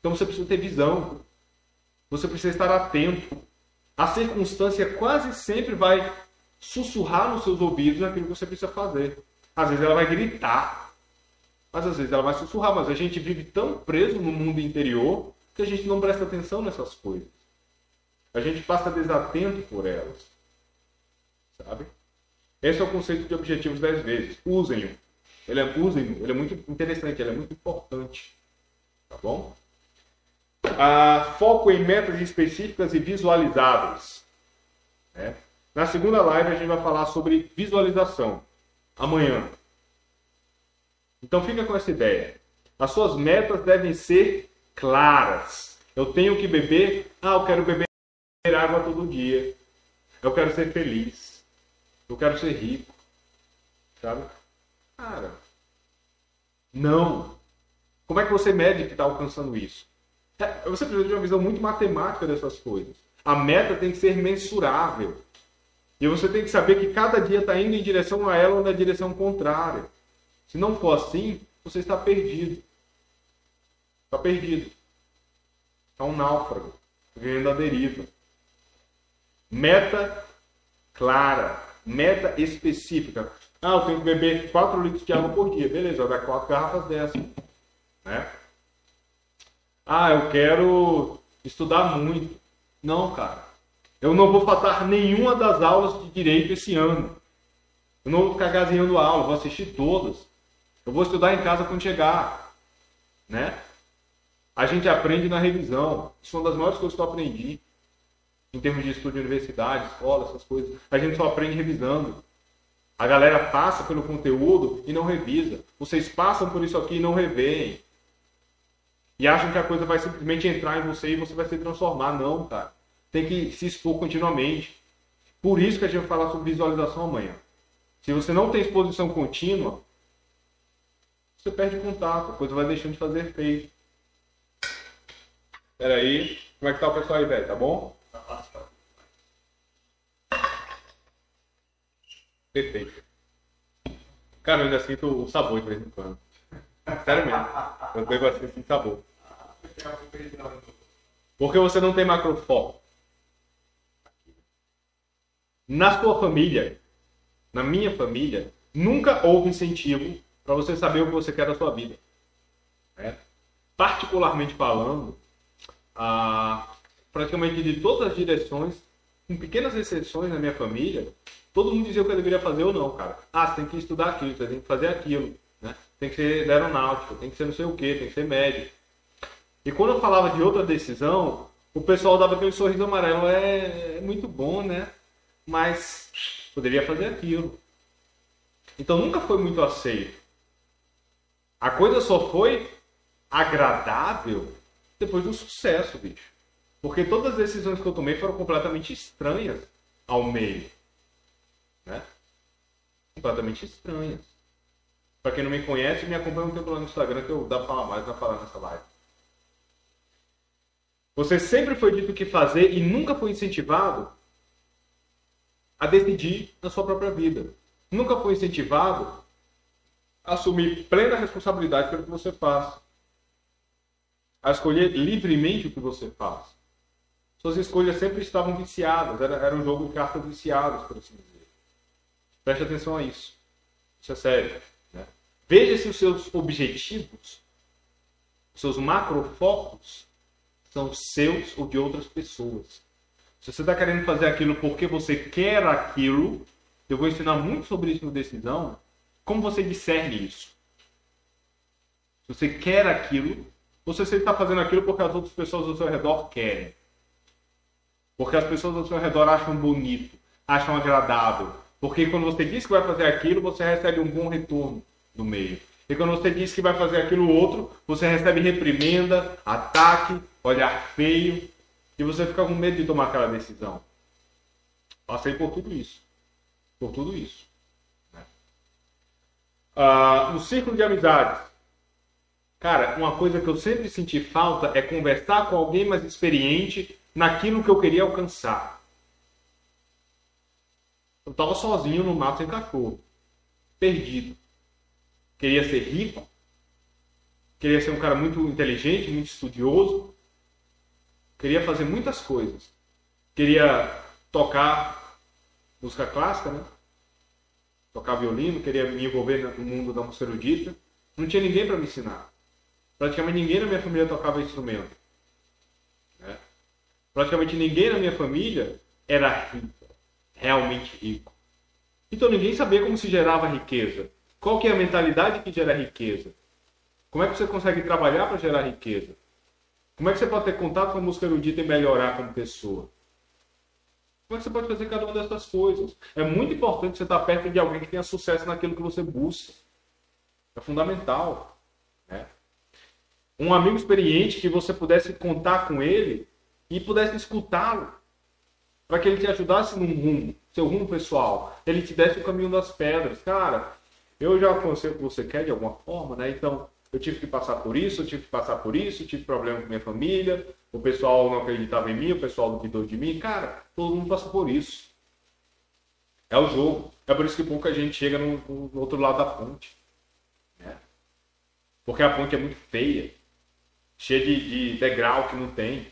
Então você precisa ter visão. Você precisa estar atento. A circunstância quase sempre vai sussurrar nos seus ouvidos aquilo que você precisa fazer. Às vezes ela vai gritar. Mas às vezes ela vai sussurrar, mas a gente vive tão preso no mundo interior que a gente não presta atenção nessas coisas. A gente passa desatento por elas. Sabe? Esse é o conceito de objetivos 10 vezes. Usem-o. Ele é, usem ele é muito interessante, ele é muito importante. Tá bom? Ah, foco em metas específicas e visualizáveis. Né? Na segunda live a gente vai falar sobre visualização. Amanhã. Então fica com essa ideia. As suas metas devem ser claras. Eu tenho que beber. Ah, eu quero beber água todo dia. Eu quero ser feliz. Eu quero ser rico. Sabe? Cara, não. Como é que você mede que está alcançando isso? É, você precisa de uma visão muito matemática dessas coisas. A meta tem que ser mensurável. E você tem que saber que cada dia está indo em direção a ela ou na direção contrária. Se não for assim, você está perdido. Está perdido. Está um náufrago, vivendo a deriva. Meta clara, meta específica. Ah, eu tenho que beber 4 litros de água por dia. Beleza, vai dar 4 garrafas dessas. Né? Ah, eu quero estudar muito. Não, cara. Eu não vou faltar nenhuma das aulas de direito esse ano. Eu não vou ficar gazeando a aula, vou assistir todas. Eu vou estudar em casa quando chegar. Né? A gente aprende na revisão. Isso é uma das maiores coisas que eu aprendi. Em termos de estudo de universidade, escola, essas coisas. A gente só aprende revisando. A galera passa pelo conteúdo e não revisa. Vocês passam por isso aqui e não reveem. E acham que a coisa vai simplesmente entrar em você e você vai se transformar. Não, cara. Tem que se expor continuamente. Por isso que a gente vai falar sobre visualização amanhã. Se você não tem exposição contínua, você perde contato, a coisa vai deixando de fazer efeito. Espera aí. Como é que tá o pessoal aí, velho? Tá bom? Perfeito. Cara, eu ainda sinto o sabor de vez em quando. Sério mesmo. Eu pego assim, sem sabor. Porque você não tem macrofoco. Na sua família, na minha família, nunca houve incentivo para você saber o que você quer da sua vida. É. Particularmente falando, praticamente de todas as direções, com pequenas exceções na minha família, todo mundo dizia o que eu deveria fazer ou não, cara. Ah, você tem que estudar aquilo, você tem que fazer aquilo, né? Tem que ser aeronáutico, tem que ser não sei o que, tem que ser médico. E quando eu falava de outra decisão, o pessoal dava aquele sorriso amarelo. É, é muito bom, né? Mas poderia fazer aquilo. Então nunca foi muito aceito. A coisa só foi agradável depois do sucesso, bicho. Porque todas as decisões que eu tomei foram completamente estranhas ao meio. Né? Completamente estranhas. Pra quem não me conhece, me acompanha um tempo lá no Instagram que eu dá pra falar mais, vai falar nessa live. Você sempre foi dito o que fazer e nunca foi incentivado a decidir na sua própria vida. Nunca foi incentivado assumir plena responsabilidade pelo que você faz. A escolher livremente o que você faz. Suas escolhas sempre estavam viciadas. Era, era um jogo de cartas viciadas, por assim dizer. Preste atenção a isso. Isso é sério. Né? Veja se os seus objetivos, os seus macrofocos, são seus ou de outras pessoas. Se você está querendo fazer aquilo porque você quer aquilo, eu vou ensinar muito sobre isso no Decisão. Como você discerne isso? Se você quer aquilo, ou se você está fazendo aquilo porque as outras pessoas ao seu redor querem. Porque as pessoas ao seu redor acham bonito, acham agradável. Porque quando você diz que vai fazer aquilo, você recebe um bom retorno no meio. E quando você diz que vai fazer aquilo outro, você recebe reprimenda, ataque, olhar feio, e você fica com medo de tomar aquela decisão. Passei por tudo isso. Por tudo isso. Ah, no círculo de amizades. Cara, uma coisa que eu sempre senti falta é conversar com alguém mais experiente naquilo que eu queria alcançar. Eu estava sozinho no mato sem cachorro. Perdido. Queria ser rico. Queria ser um cara muito inteligente, muito estudioso. Queria fazer muitas coisas. Queria tocar música clássica, né? Tocar violino, queria me envolver no mundo da música erudita. Não tinha ninguém para me ensinar. Praticamente ninguém na minha família tocava instrumento. Né? Praticamente ninguém na minha família era rico, realmente rico. Então ninguém sabia como se gerava riqueza. Qual que é a mentalidade que gera riqueza? Como é que você consegue trabalhar para gerar riqueza? Como é que você pode ter contato com a música erudita e melhorar como pessoa? Como é que você pode fazer cada uma dessas coisas? É muito importante você estar perto de alguém que tenha sucesso naquilo que você busca. É fundamental. Né? Um amigo experiente que você pudesse contar com ele e pudesse escutá-lo. Para que ele te ajudasse num rumo, seu rumo pessoal. Ele te desse o caminho das pedras. Cara, eu já alcancei o que você quer de alguma forma, né? Então, eu tive que passar por isso, eu tive que passar por isso, tive problema com minha família, o pessoal não acreditava em mim, o pessoal duvidou de mim. Cara, todo mundo passa por isso. É o jogo. É por isso que pouca gente chega no, no outro lado da ponte. Né? Porque a ponte é muito feia. Cheia de, de degrau que não tem.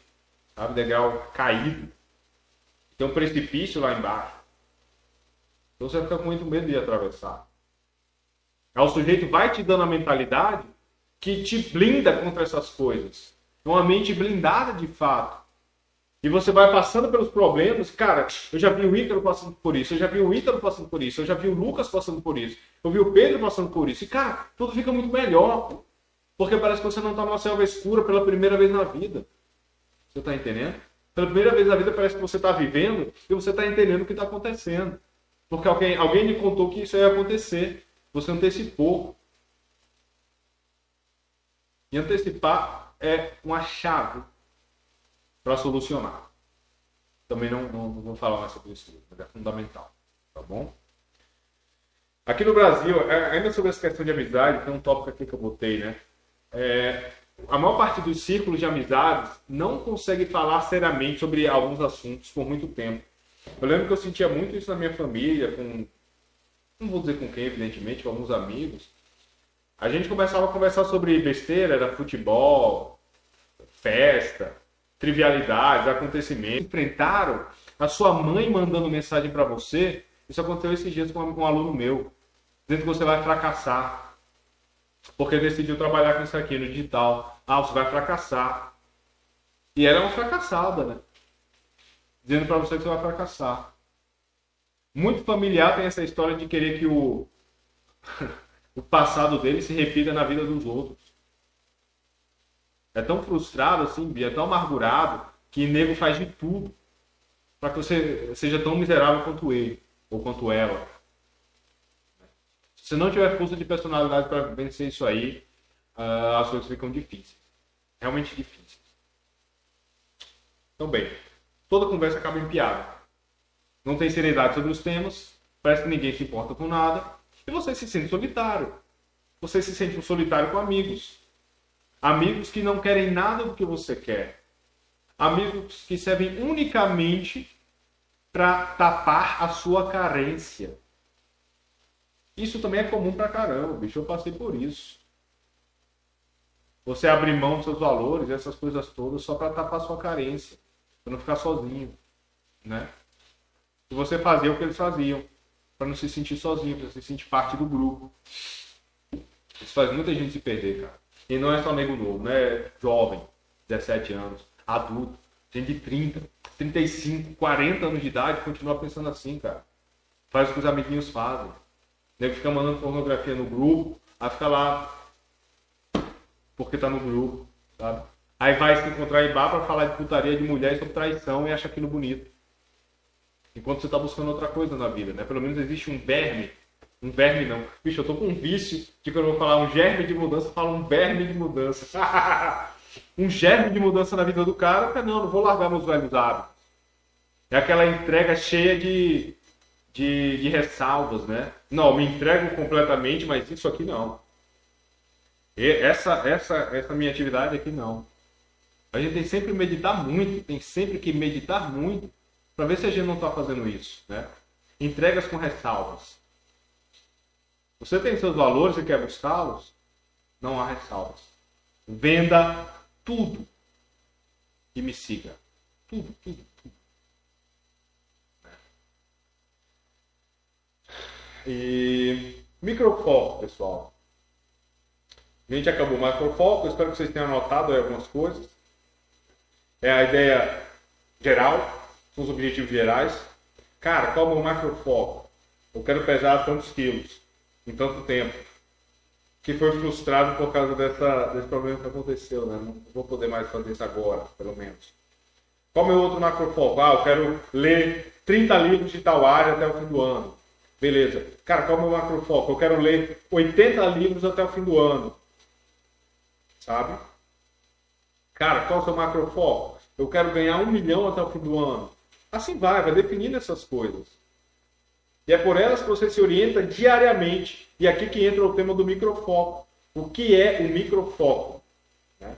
Sabe? Degrau caído. Tem um precipício lá embaixo. Então você fica com muito medo de atravessar. Aí o sujeito vai te dando a mentalidade que te blinda contra essas coisas. É uma mente blindada de fato. E você vai passando pelos problemas. Cara, eu já vi o Ícaro passando por isso. Eu já vi o Ítalo passando por isso. Eu já vi o Lucas passando por isso. Eu vi o Pedro passando por isso. E, cara, tudo fica muito melhor. Porque parece que você não está numa selva escura pela primeira vez na vida. Você está entendendo? Pela primeira vez na vida parece que você está vivendo e você está entendendo o que está acontecendo. Porque alguém, alguém lhe contou que isso ia acontecer. Você antecipou. E antecipar é uma chave para solucionar. Também não, não, não, vou falar mais sobre isso, mas é fundamental. Tá bom? Aqui no Brasil, ainda sobre essa questão de amizade, tem um tópico aqui que eu botei, né? É, a maior parte dos círculos de amizades não consegue falar seriamente sobre alguns assuntos por muito tempo. Eu lembro que eu sentia muito isso na minha família, com. Não vou dizer com quem, evidentemente, com alguns amigos. A gente começava a conversar sobre besteira, era futebol, festa, trivialidades, acontecimentos. Enfrentaram a sua mãe mandando mensagem para você. Isso aconteceu esses dias com um aluno meu, dizendo que você vai fracassar. Porque decidiu trabalhar com isso aqui no digital. Ah, você vai fracassar. E ela é uma fracassada, né? Dizendo para você que você vai fracassar. Muito familiar tem essa história de querer que o, o passado dele se repita na vida dos outros. É tão frustrado assim, é tão amargurado, que nego faz de tudo para que você seja tão miserável quanto ele ou quanto ela. Se não tiver força de personalidade para vencer isso aí, uh, as coisas ficam difíceis. Realmente difíceis. Então, bem, toda conversa acaba em piada. Não tem seriedade sobre os temas, parece que ninguém se importa com nada, e você se sente solitário. Você se sente solitário com amigos. Amigos que não querem nada do que você quer. Amigos que servem unicamente para tapar a sua carência. Isso também é comum pra caramba, bicho. Eu passei por isso. Você abrir mão dos seus valores, essas coisas todas, só para tapar sua carência. Para não ficar sozinho. Né? E você fazia o que eles faziam. Para não se sentir sozinho, para se sentir parte do grupo. Isso faz muita gente se perder, cara. E não é só nego novo, né? Jovem, 17 anos, adulto, gente de 30, 35, 40 anos de idade, continua pensando assim, cara. Faz o que os amiguinhos fazem. Nego fica mandando pornografia no grupo, aí fica lá porque tá no grupo, sabe? Aí vai se encontrar em bar pra falar de putaria de mulher sobre traição e acha aquilo bonito. Enquanto você tá buscando outra coisa na vida, né? Pelo menos existe um verme. Um verme não. Bicho, eu tô com um vício de quando eu vou falar um germe de mudança, eu falo um verme de mudança. um germe de mudança na vida do cara, porque não, não vou largar meus velhos hábitos. É aquela entrega cheia de, de, de ressalvas, né? Não, me entrego completamente, mas isso aqui não. E essa, essa, essa minha atividade aqui não. A gente tem sempre que meditar muito, tem sempre que meditar muito para ver se a gente não está fazendo isso, né? Entregas com ressalvas. Você tem seus valores e quer buscá-los? Não há ressalvas. Venda tudo e me siga. Tudo, tudo, tudo. E microfoco, pessoal. A gente acabou o macrofoco, espero que vocês tenham anotado algumas coisas. É a ideia geral, são os objetivos gerais. Cara, qual é o meu macrofoco? Eu quero pesar tantos quilos em tanto tempo. Que foi frustrado por causa dessa, desse problema que aconteceu, né? Não vou poder mais fazer isso agora, pelo menos. Qual é o meu outro macrofoco? Ah, eu quero ler 30 livros de tal área até o fim do ano. Beleza. Cara, qual é o meu macrofoco? Eu quero ler 80 livros até o fim do ano. Sabe? Cara, qual é o seu macrofoco? Eu quero ganhar um milhão até o fim do ano. Assim vai, vai definindo essas coisas. E é por elas que você se orienta diariamente. E aqui que entra o tema do microfoco. O que é o microfoco? Né?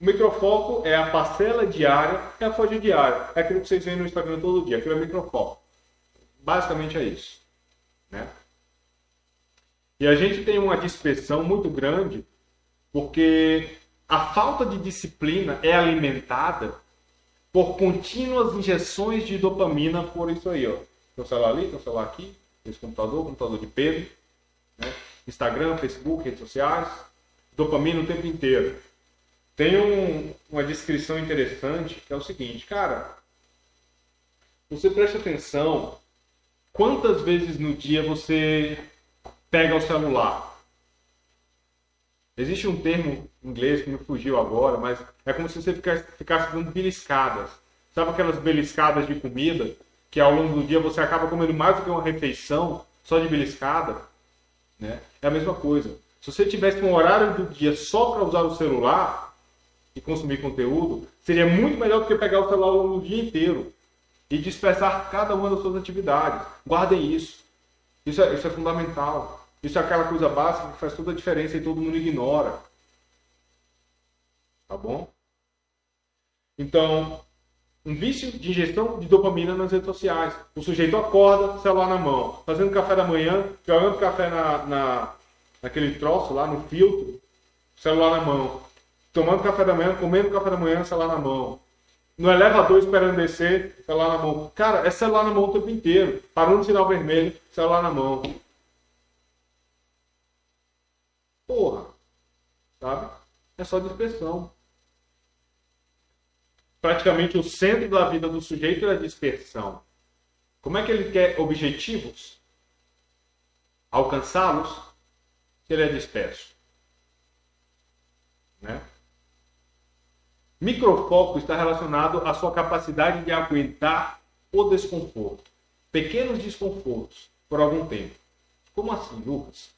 O microfoco é a parcela diária, é a folha diária. É aquilo que vocês veem no Instagram todo dia. Aquilo é microfoco. Basicamente é isso. Né? E a gente tem uma dispersão muito grande porque a falta de disciplina é alimentada por contínuas injeções de dopamina por isso aí, ó. Tem o celular ali, tem o celular aqui, esse computador, computador de Pedro, né? Instagram, Facebook, redes sociais, dopamina o tempo inteiro. Tem um, uma descrição interessante que é o seguinte, cara, você presta atenção quantas vezes no dia você pega o celular. Existe um termo em inglês que me fugiu agora, mas é como se você ficasse, ficasse dando beliscadas. Sabe aquelas beliscadas de comida que ao longo do dia você acaba comendo mais do que uma refeição só de beliscada? Né? É a mesma coisa. Se você tivesse um horário do dia só para usar o celular e consumir conteúdo, seria muito melhor do que pegar o celular ao longo do dia inteiro e dispersar cada uma das suas atividades. Guardem isso. Isso é, isso é fundamental. Isso é aquela coisa básica que faz toda a diferença e todo mundo ignora. Tá bom? Então, um vício de ingestão de dopamina nas redes sociais. O sujeito acorda, celular na mão, fazendo café da manhã, jogando café na, na, naquele troço lá no filtro, celular na mão. Tomando café da manhã, comendo café da manhã, celular na mão. No elevador esperando descer, celular na mão. Cara, é celular na mão o tempo inteiro. Parou no sinal vermelho, celular na mão. Porra. Sabe? É só dispersão. Praticamente o centro da vida do sujeito é a dispersão. Como é que ele quer objetivos? Alcançá-los? Se ele é disperso. Né? Microfoco está relacionado à sua capacidade de aguentar o desconforto. Pequenos desconfortos por algum tempo. Como assim, Lucas?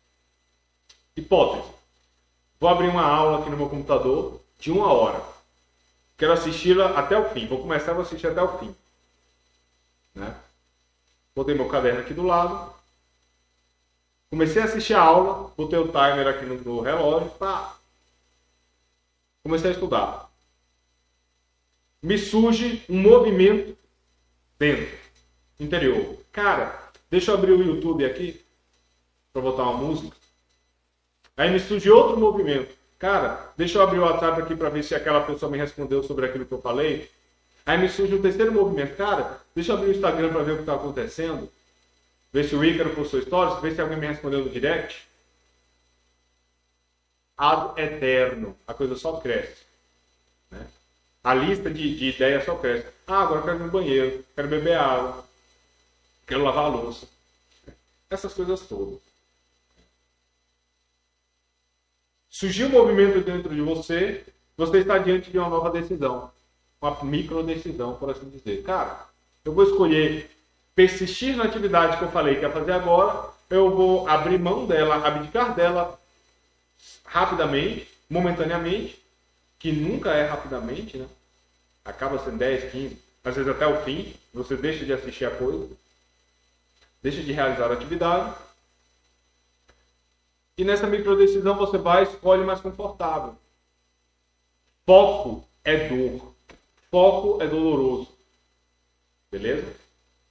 Hipótese. Vou abrir uma aula aqui no meu computador de uma hora. Quero assisti-la até o fim. Vou começar a assistir até o fim. Né? Botei meu caderno aqui do lado. Comecei a assistir a aula. Botei o timer aqui no, no relógio. Pá. Comecei a estudar. Me surge um movimento dentro, interior. Cara, deixa eu abrir o YouTube aqui para botar uma música. Aí me surge outro movimento. Cara, deixa eu abrir o WhatsApp aqui para ver se aquela pessoa me respondeu sobre aquilo que eu falei. Aí me surge um terceiro movimento. Cara, deixa eu abrir o Instagram para ver o que está acontecendo. Ver se o Ícaro postou stories, ver se alguém me respondeu no direct. Ad eterno. A coisa só cresce. Né? A lista de, de ideias só cresce. Ah, agora eu quero ir no banheiro, quero beber água, quero lavar a louça. Essas coisas todas. Surgiu um movimento dentro de você, você está diante de uma nova decisão. Uma micro decisão, por assim dizer. Cara, eu vou escolher persistir na atividade que eu falei que ia fazer agora, eu vou abrir mão dela, abdicar dela rapidamente, momentaneamente, que nunca é rapidamente, né? Acaba sendo 10, 15, às vezes até o fim, você deixa de assistir a coisa, deixa de realizar a atividade, e nessa microdecisão você vai e escolhe mais confortável. Foco é dor. Foco é doloroso. Beleza?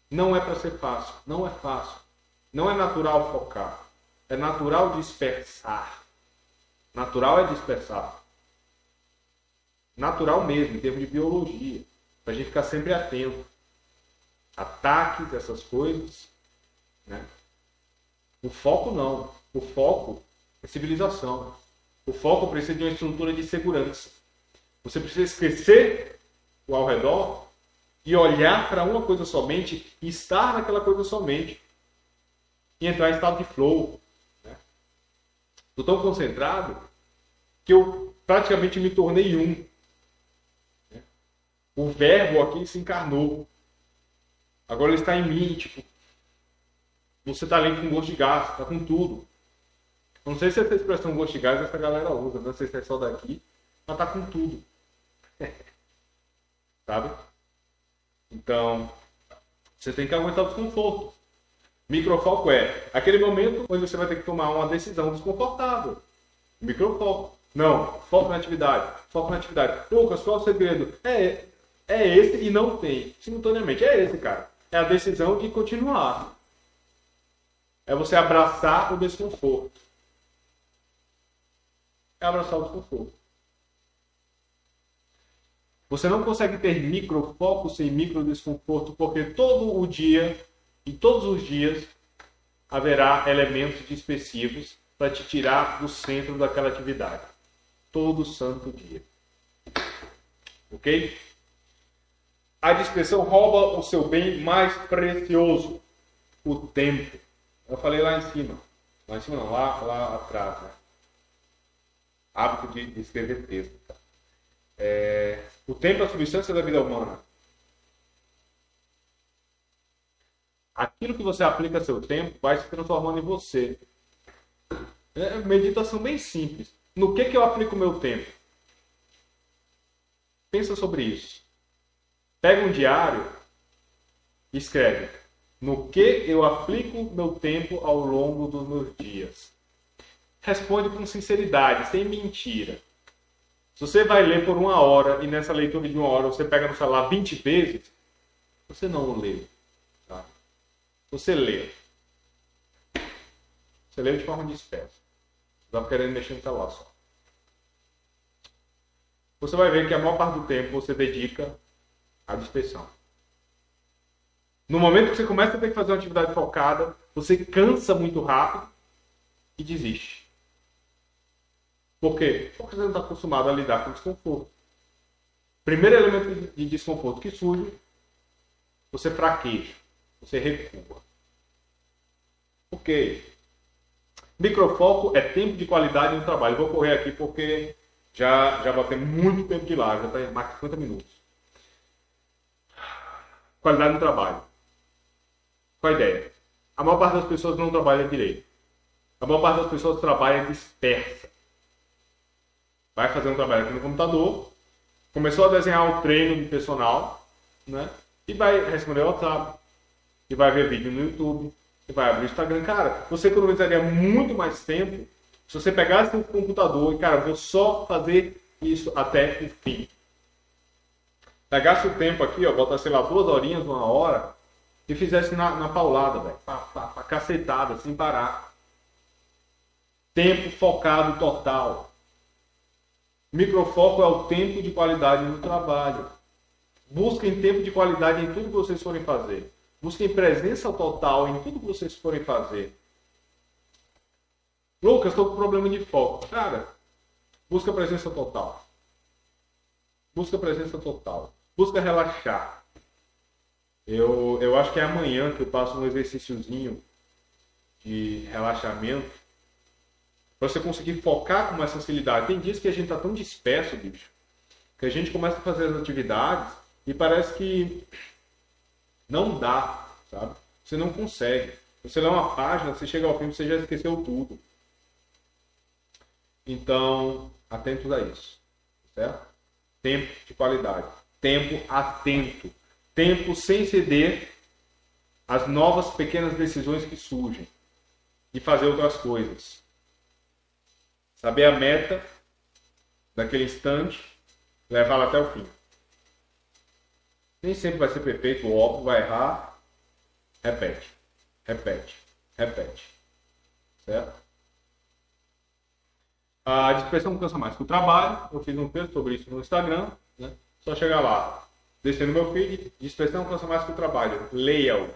Não é para ser fácil. Não é fácil. Não é natural focar. É natural dispersar. Natural é dispersar. Natural mesmo, em termos de biologia. Para a gente ficar sempre atento. Ataques, essas coisas. Né? O foco não. O foco é civilização. O foco precisa de uma estrutura de segurança. Você precisa esquecer o ao redor e olhar para uma coisa somente, e estar naquela coisa somente, e entrar em estado de flow. Estou né? tão concentrado que eu praticamente me tornei um. Né? O verbo aqui se encarnou. Agora ele está em mim, tipo, você está ali com gosto de gás, está com tudo. Não sei se essa expressão de gás essa galera usa, não sei se é só daqui, mas está com tudo. Sabe? Então, você tem que aguentar o desconforto. Microfoco é aquele momento onde você vai ter que tomar uma decisão desconfortável. Microfoco. Não, foco na atividade. Foco na atividade. Lucas, qual é o segredo? É, é esse e não tem. Simultaneamente. É esse, cara. É a decisão de continuar. É você abraçar o desconforto. É abraçar o desconforto. Você não consegue ter microfoco sem micro desconforto, porque todo o dia e todos os dias haverá elementos dispersivos para te tirar do centro daquela atividade. Todo santo dia. Ok? A dispersão rouba o seu bem mais precioso, o tempo. Eu falei lá em cima. Lá em cima não, lá, lá atrás. Né? Hábito de, de escrever texto. É, o tempo é a substância da vida humana. Aquilo que você aplica seu tempo vai se transformando em você. É meditação bem simples. No que, que eu aplico meu tempo? Pensa sobre isso. Pega um diário e escreve. No que eu aplico meu tempo ao longo dos meus dias? Responde com sinceridade, sem mentira. Se você vai ler por uma hora e nessa leitura de uma hora você pega no celular 20 vezes, você não lê. Tá? Você lê. Você lê de forma dispersa. Está querendo mexer no celular só. Você vai ver que a maior parte do tempo você dedica à dispersão. No momento que você começa a ter que fazer uma atividade focada, você cansa muito rápido e desiste. Por quê? Porque você não está acostumado a lidar com desconforto. Primeiro elemento de desconforto que surge, você fraqueja, você recua. Ok. Microfoco é tempo de qualidade no trabalho. Vou correr aqui porque já, já vai ter muito tempo de live, já está mais de 50 minutos. Qualidade no trabalho. Qual a ideia? A maior parte das pessoas não trabalha direito. A maior parte das pessoas trabalha dispersa vai fazer um trabalho aqui no computador, começou a desenhar o treino de personal, né? E vai responder o WhatsApp, e vai ver vídeo no YouTube, e vai abrir o Instagram. Cara, você economizaria muito mais tempo se você pegasse o computador e, cara, vou só fazer isso até o fim. Pegasse o tempo aqui, ó, botasse, sei lá, duas horinhas, uma hora, e fizesse na, na paulada, velho, pra cacetada, sem parar. Tempo focado total. Microfoco é o tempo de qualidade no trabalho. Busquem tempo de qualidade em tudo que vocês forem fazer. Busquem presença total em tudo que vocês forem fazer. Lucas, estou com problema de foco. Cara, busca presença total. Busca presença total. Busca relaxar. Eu, eu acho que é amanhã que eu passo um exercíciozinho de relaxamento Pra você conseguir focar com mais facilidade. Tem dias que a gente tá tão disperso, bicho, que a gente começa a fazer as atividades e parece que não dá, sabe? Você não consegue. Você lê uma página, você chega ao fim, você já esqueceu tudo. Então, atentos a isso. Certo? Tempo de qualidade. Tempo atento. Tempo sem ceder às novas pequenas decisões que surgem. De fazer outras coisas. Saber a meta daquele instante, levá-la até o fim. Nem sempre vai ser perfeito, óbvio, vai errar. Repete, repete, repete. Certo? A dispersão cansa mais que o trabalho. Eu fiz um texto sobre isso no Instagram. Né? Só chegar lá, descer no meu feed. Dispersão cansa mais que o trabalho. Leia-o.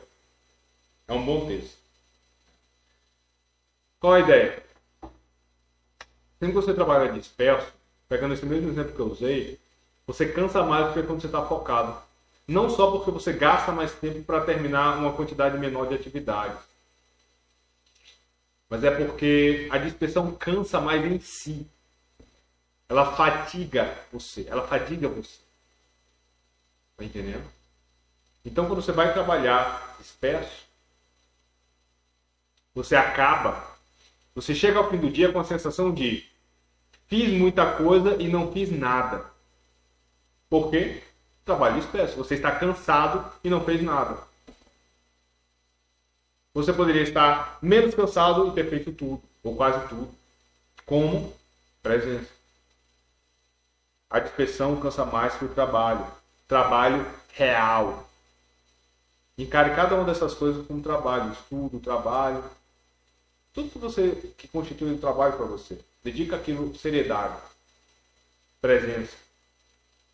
É um bom texto. Qual a ideia? Sempre que você trabalha disperso, pegando esse mesmo exemplo que eu usei, você cansa mais do que quando você está focado. Não só porque você gasta mais tempo para terminar uma quantidade menor de atividades, mas é porque a dispersão cansa mais em si. Ela fatiga você, ela fadiga você. Tá entendendo? Então, quando você vai trabalhar disperso, você acaba, você chega ao fim do dia com a sensação de fiz muita coisa e não fiz nada. Por quê? Trabalho disperso. Você está cansado e não fez nada. Você poderia estar menos cansado e ter feito tudo, ou quase tudo. Como presença. A dispersão cansa mais que o trabalho. Trabalho real. Encare cada uma dessas coisas como trabalho, estudo, trabalho. Tudo que você que constitui um trabalho para você. Dedica aquilo seriedade, presença,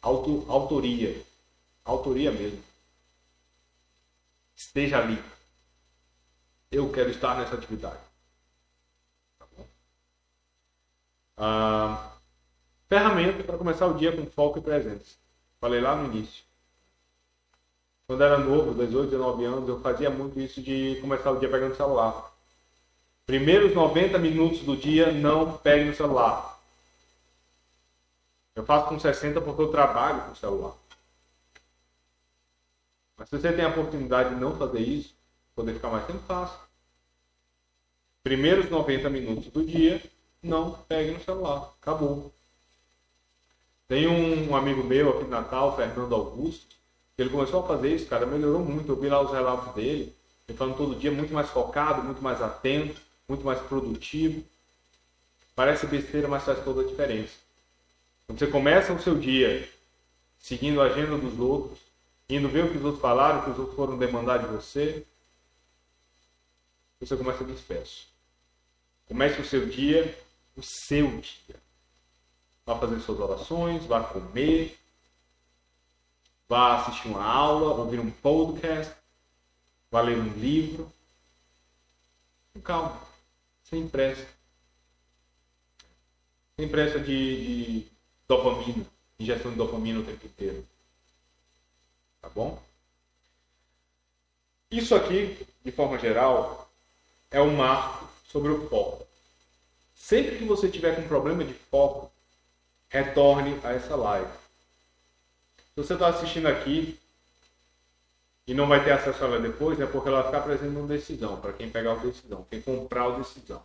auto, autoria, autoria mesmo. Esteja ali. Eu quero estar nessa atividade. Tá bom? Ah, ferramenta para começar o dia com foco e presença. Falei lá no início. Quando era novo, 18, 19 anos, eu fazia muito isso de começar o dia pegando o celular. Primeiros 90 minutos do dia, não pegue no celular. Eu faço com 60 porque eu trabalho com celular. Mas se você tem a oportunidade de não fazer isso, poder ficar mais tempo, faça. Primeiros 90 minutos do dia, não pegue no celular. Acabou. Tem um amigo meu aqui de Natal, Fernando Augusto, ele começou a fazer isso, cara, melhorou muito. Eu vi lá os relatos dele, ele falando todo dia muito mais focado, muito mais atento, muito mais produtivo. Parece besteira, mas faz toda a diferença. Quando você começa o seu dia seguindo a agenda dos outros, indo ver o que os outros falaram, o que os outros foram demandar de você, você começa disperso. Comece o seu dia, o seu dia. Vá fazer suas orações, vá comer, vá assistir uma aula, ouvir um podcast, vá ler um livro. Com calma, sem pressa. Sem pressa de, de dopamina, injeção de dopamina o tempo inteiro. Tá bom? Isso aqui, de forma geral, é um marco sobre o foco. Sempre que você tiver com problema de foco, retorne a essa live. Se você está assistindo aqui e não vai ter acesso a ela depois, é porque ela vai ficar presente no decisão, para quem pegar o decisão, quem comprar o decisão.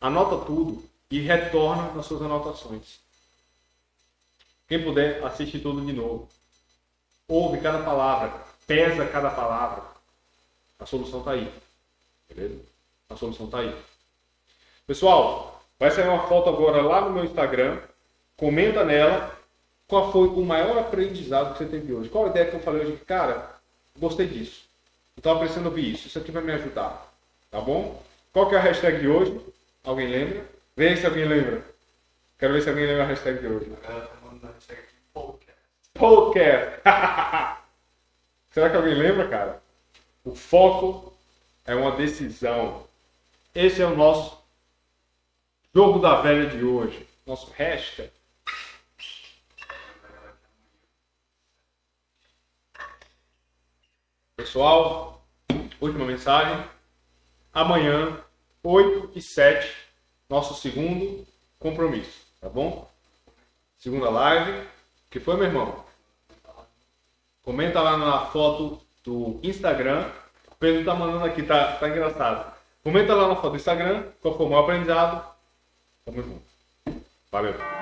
Anota tudo e retorna nas suas anotações. Quem puder, assiste tudo de novo. Ouve cada palavra, pesa cada palavra. A solução está aí. Beleza? A solução está aí. Pessoal, vai sair uma foto agora lá no meu Instagram. Comenta nela qual foi o maior aprendizado que você teve hoje. Qual a ideia que eu falei hoje? Cara, gostei disso. Estava precisando ouvir isso. Isso aqui vai me ajudar. Tá bom? Qual que é a hashtag de hoje? Alguém lembra? Vê se alguém lembra. Quero ver se alguém lembra a hashtag de hoje. Podcast. Será que alguém lembra, cara? O foco é uma decisão. Esse é o nosso jogo da velha de hoje. Nosso hashtag. Pessoal, última mensagem. Amanhã, 8 e 7, nosso segundo compromisso, tá bom? Segunda live. que foi, meu irmão? Comenta lá na foto do Instagram. O Pedro tá mandando aqui, tá, tá engraçado. Comenta lá na foto do Instagram qual foi o maior aprendizado. Tamo junto. Valeu.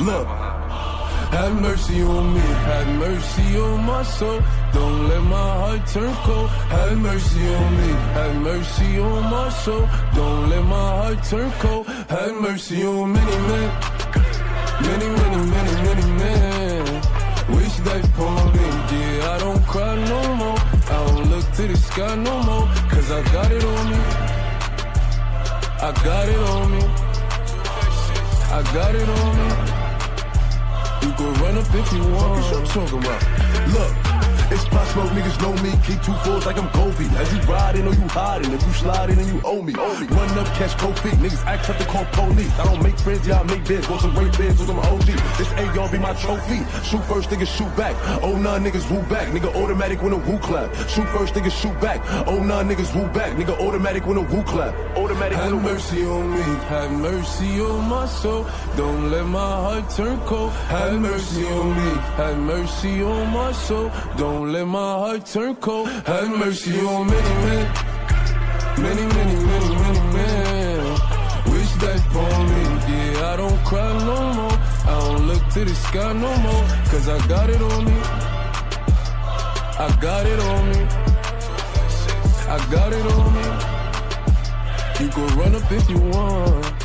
Look, have mercy on me, have mercy on my soul. Don't let my heart turn cold. Have mercy on me, have mercy on my soul. Don't let my heart turn cold. Have mercy on many men, many, many, many, many men. Wish that falling, yeah, I don't cry no more. I don't look to the sky no more, cause I got it on me. I got it on me. I got it on me. You can run up if you want. What you talking about? Look. It's Pop Smoke, niggas know me. Keep two fours like I'm Kobe. As you riding or you hiding. If you sliding and you owe me. Run up, catch cold feet. Niggas act tough to call police. I don't make friends, yeah, I make bids. Want some great bids with them OG. This AR be my trophy. Shoot first, niggas shoot back. Oh, nine niggas woo back. Nigga automatic when a woo clap. Shoot first, niggas shoot back. Oh, nine niggas woo back. Nigga automatic when a woo clap. Automatic Have when a woo mercy on me, have mercy on my soul. Don't let my heart turn cold. Have mercy on me, have mercy on my soul. Don't let my heart turn cold. Have mercy on many men, many, many, many, many men. Wish that for me, yeah, I don't cry no more. I don't look to the sky no more, cause I got it on me. I got it on me. I got it on me. You can run up if you want.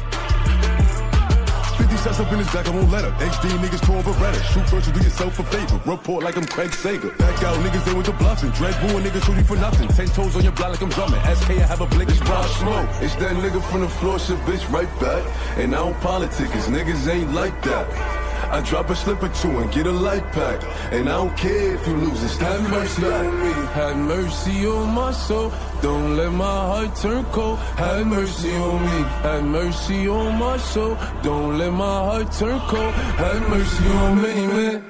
50 shots up in his back, I won't let her. HD niggas torn Beretta. Shoot first, you do yourself a favor. Report like I'm Craig Sager. Back out, niggas ain't with the bluffing. Dread boo niggas shoot you for nothing. Ten toes on your block like I'm drumming. SK, I have a blink, it's brown smoke. It's that nigga from the floor, shit bitch right back. And I don't politic, cause niggas ain't like that. I drop a slip or two and get a light pack. And I don't care if you lose, Have time mercy on me, have mercy on my soul. Don't let my heart turn cold. Have mercy on me, have mercy on my soul. Don't let my heart turn cold. Have mercy on many men,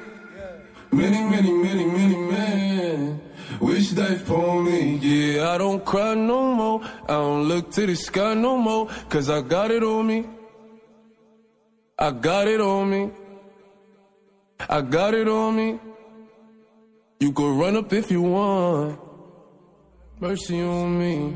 many, many, many, many men. Wish that for me, yeah. I don't cry no more. I don't look to the sky no more. Cause I got it on me. I got it on me. I got it on me. You could run up if you want. Mercy on me.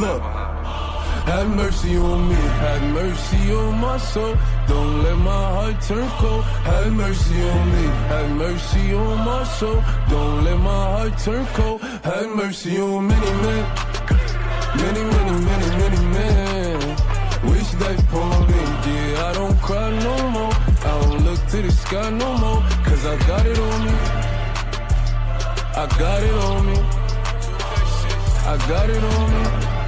Look. Have mercy on me, have mercy on my soul. Don't let my heart turn cold. Have mercy on me, have mercy on my soul. Don't let my heart turn cold. Have mercy on many men, many, many, many, many men. Wish that for me, yeah. I don't cry no more. I don't look to the sky no more. Cause I got it on me. I got it on me. I got it on me.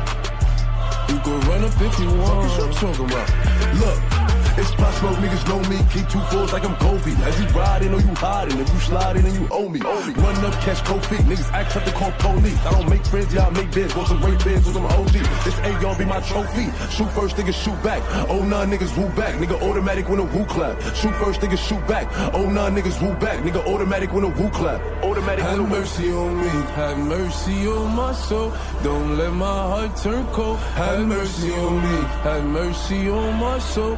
You can run up if you want. What you talking about? Look. It's Smoke, niggas know me. Keep two fours like I'm Kobe. As you riding or you hiding. If you sliding and you owe me. Run up, catch cold feet. Niggas act tough to call police. I don't make friends, y'all make bids. Want some great bids with them OG. This AR be my trophy. Shoot first, niggas shoot back. Oh, nine niggas woo back. Nigga automatic when a woo clap. Shoot first, niggas shoot back. Oh, nine niggas woo back. Nigga automatic when a woo clap. Automatic a Have woo mercy on me, have mercy on my soul. Don't let my heart turn cold. Have mercy on me, have mercy on my soul.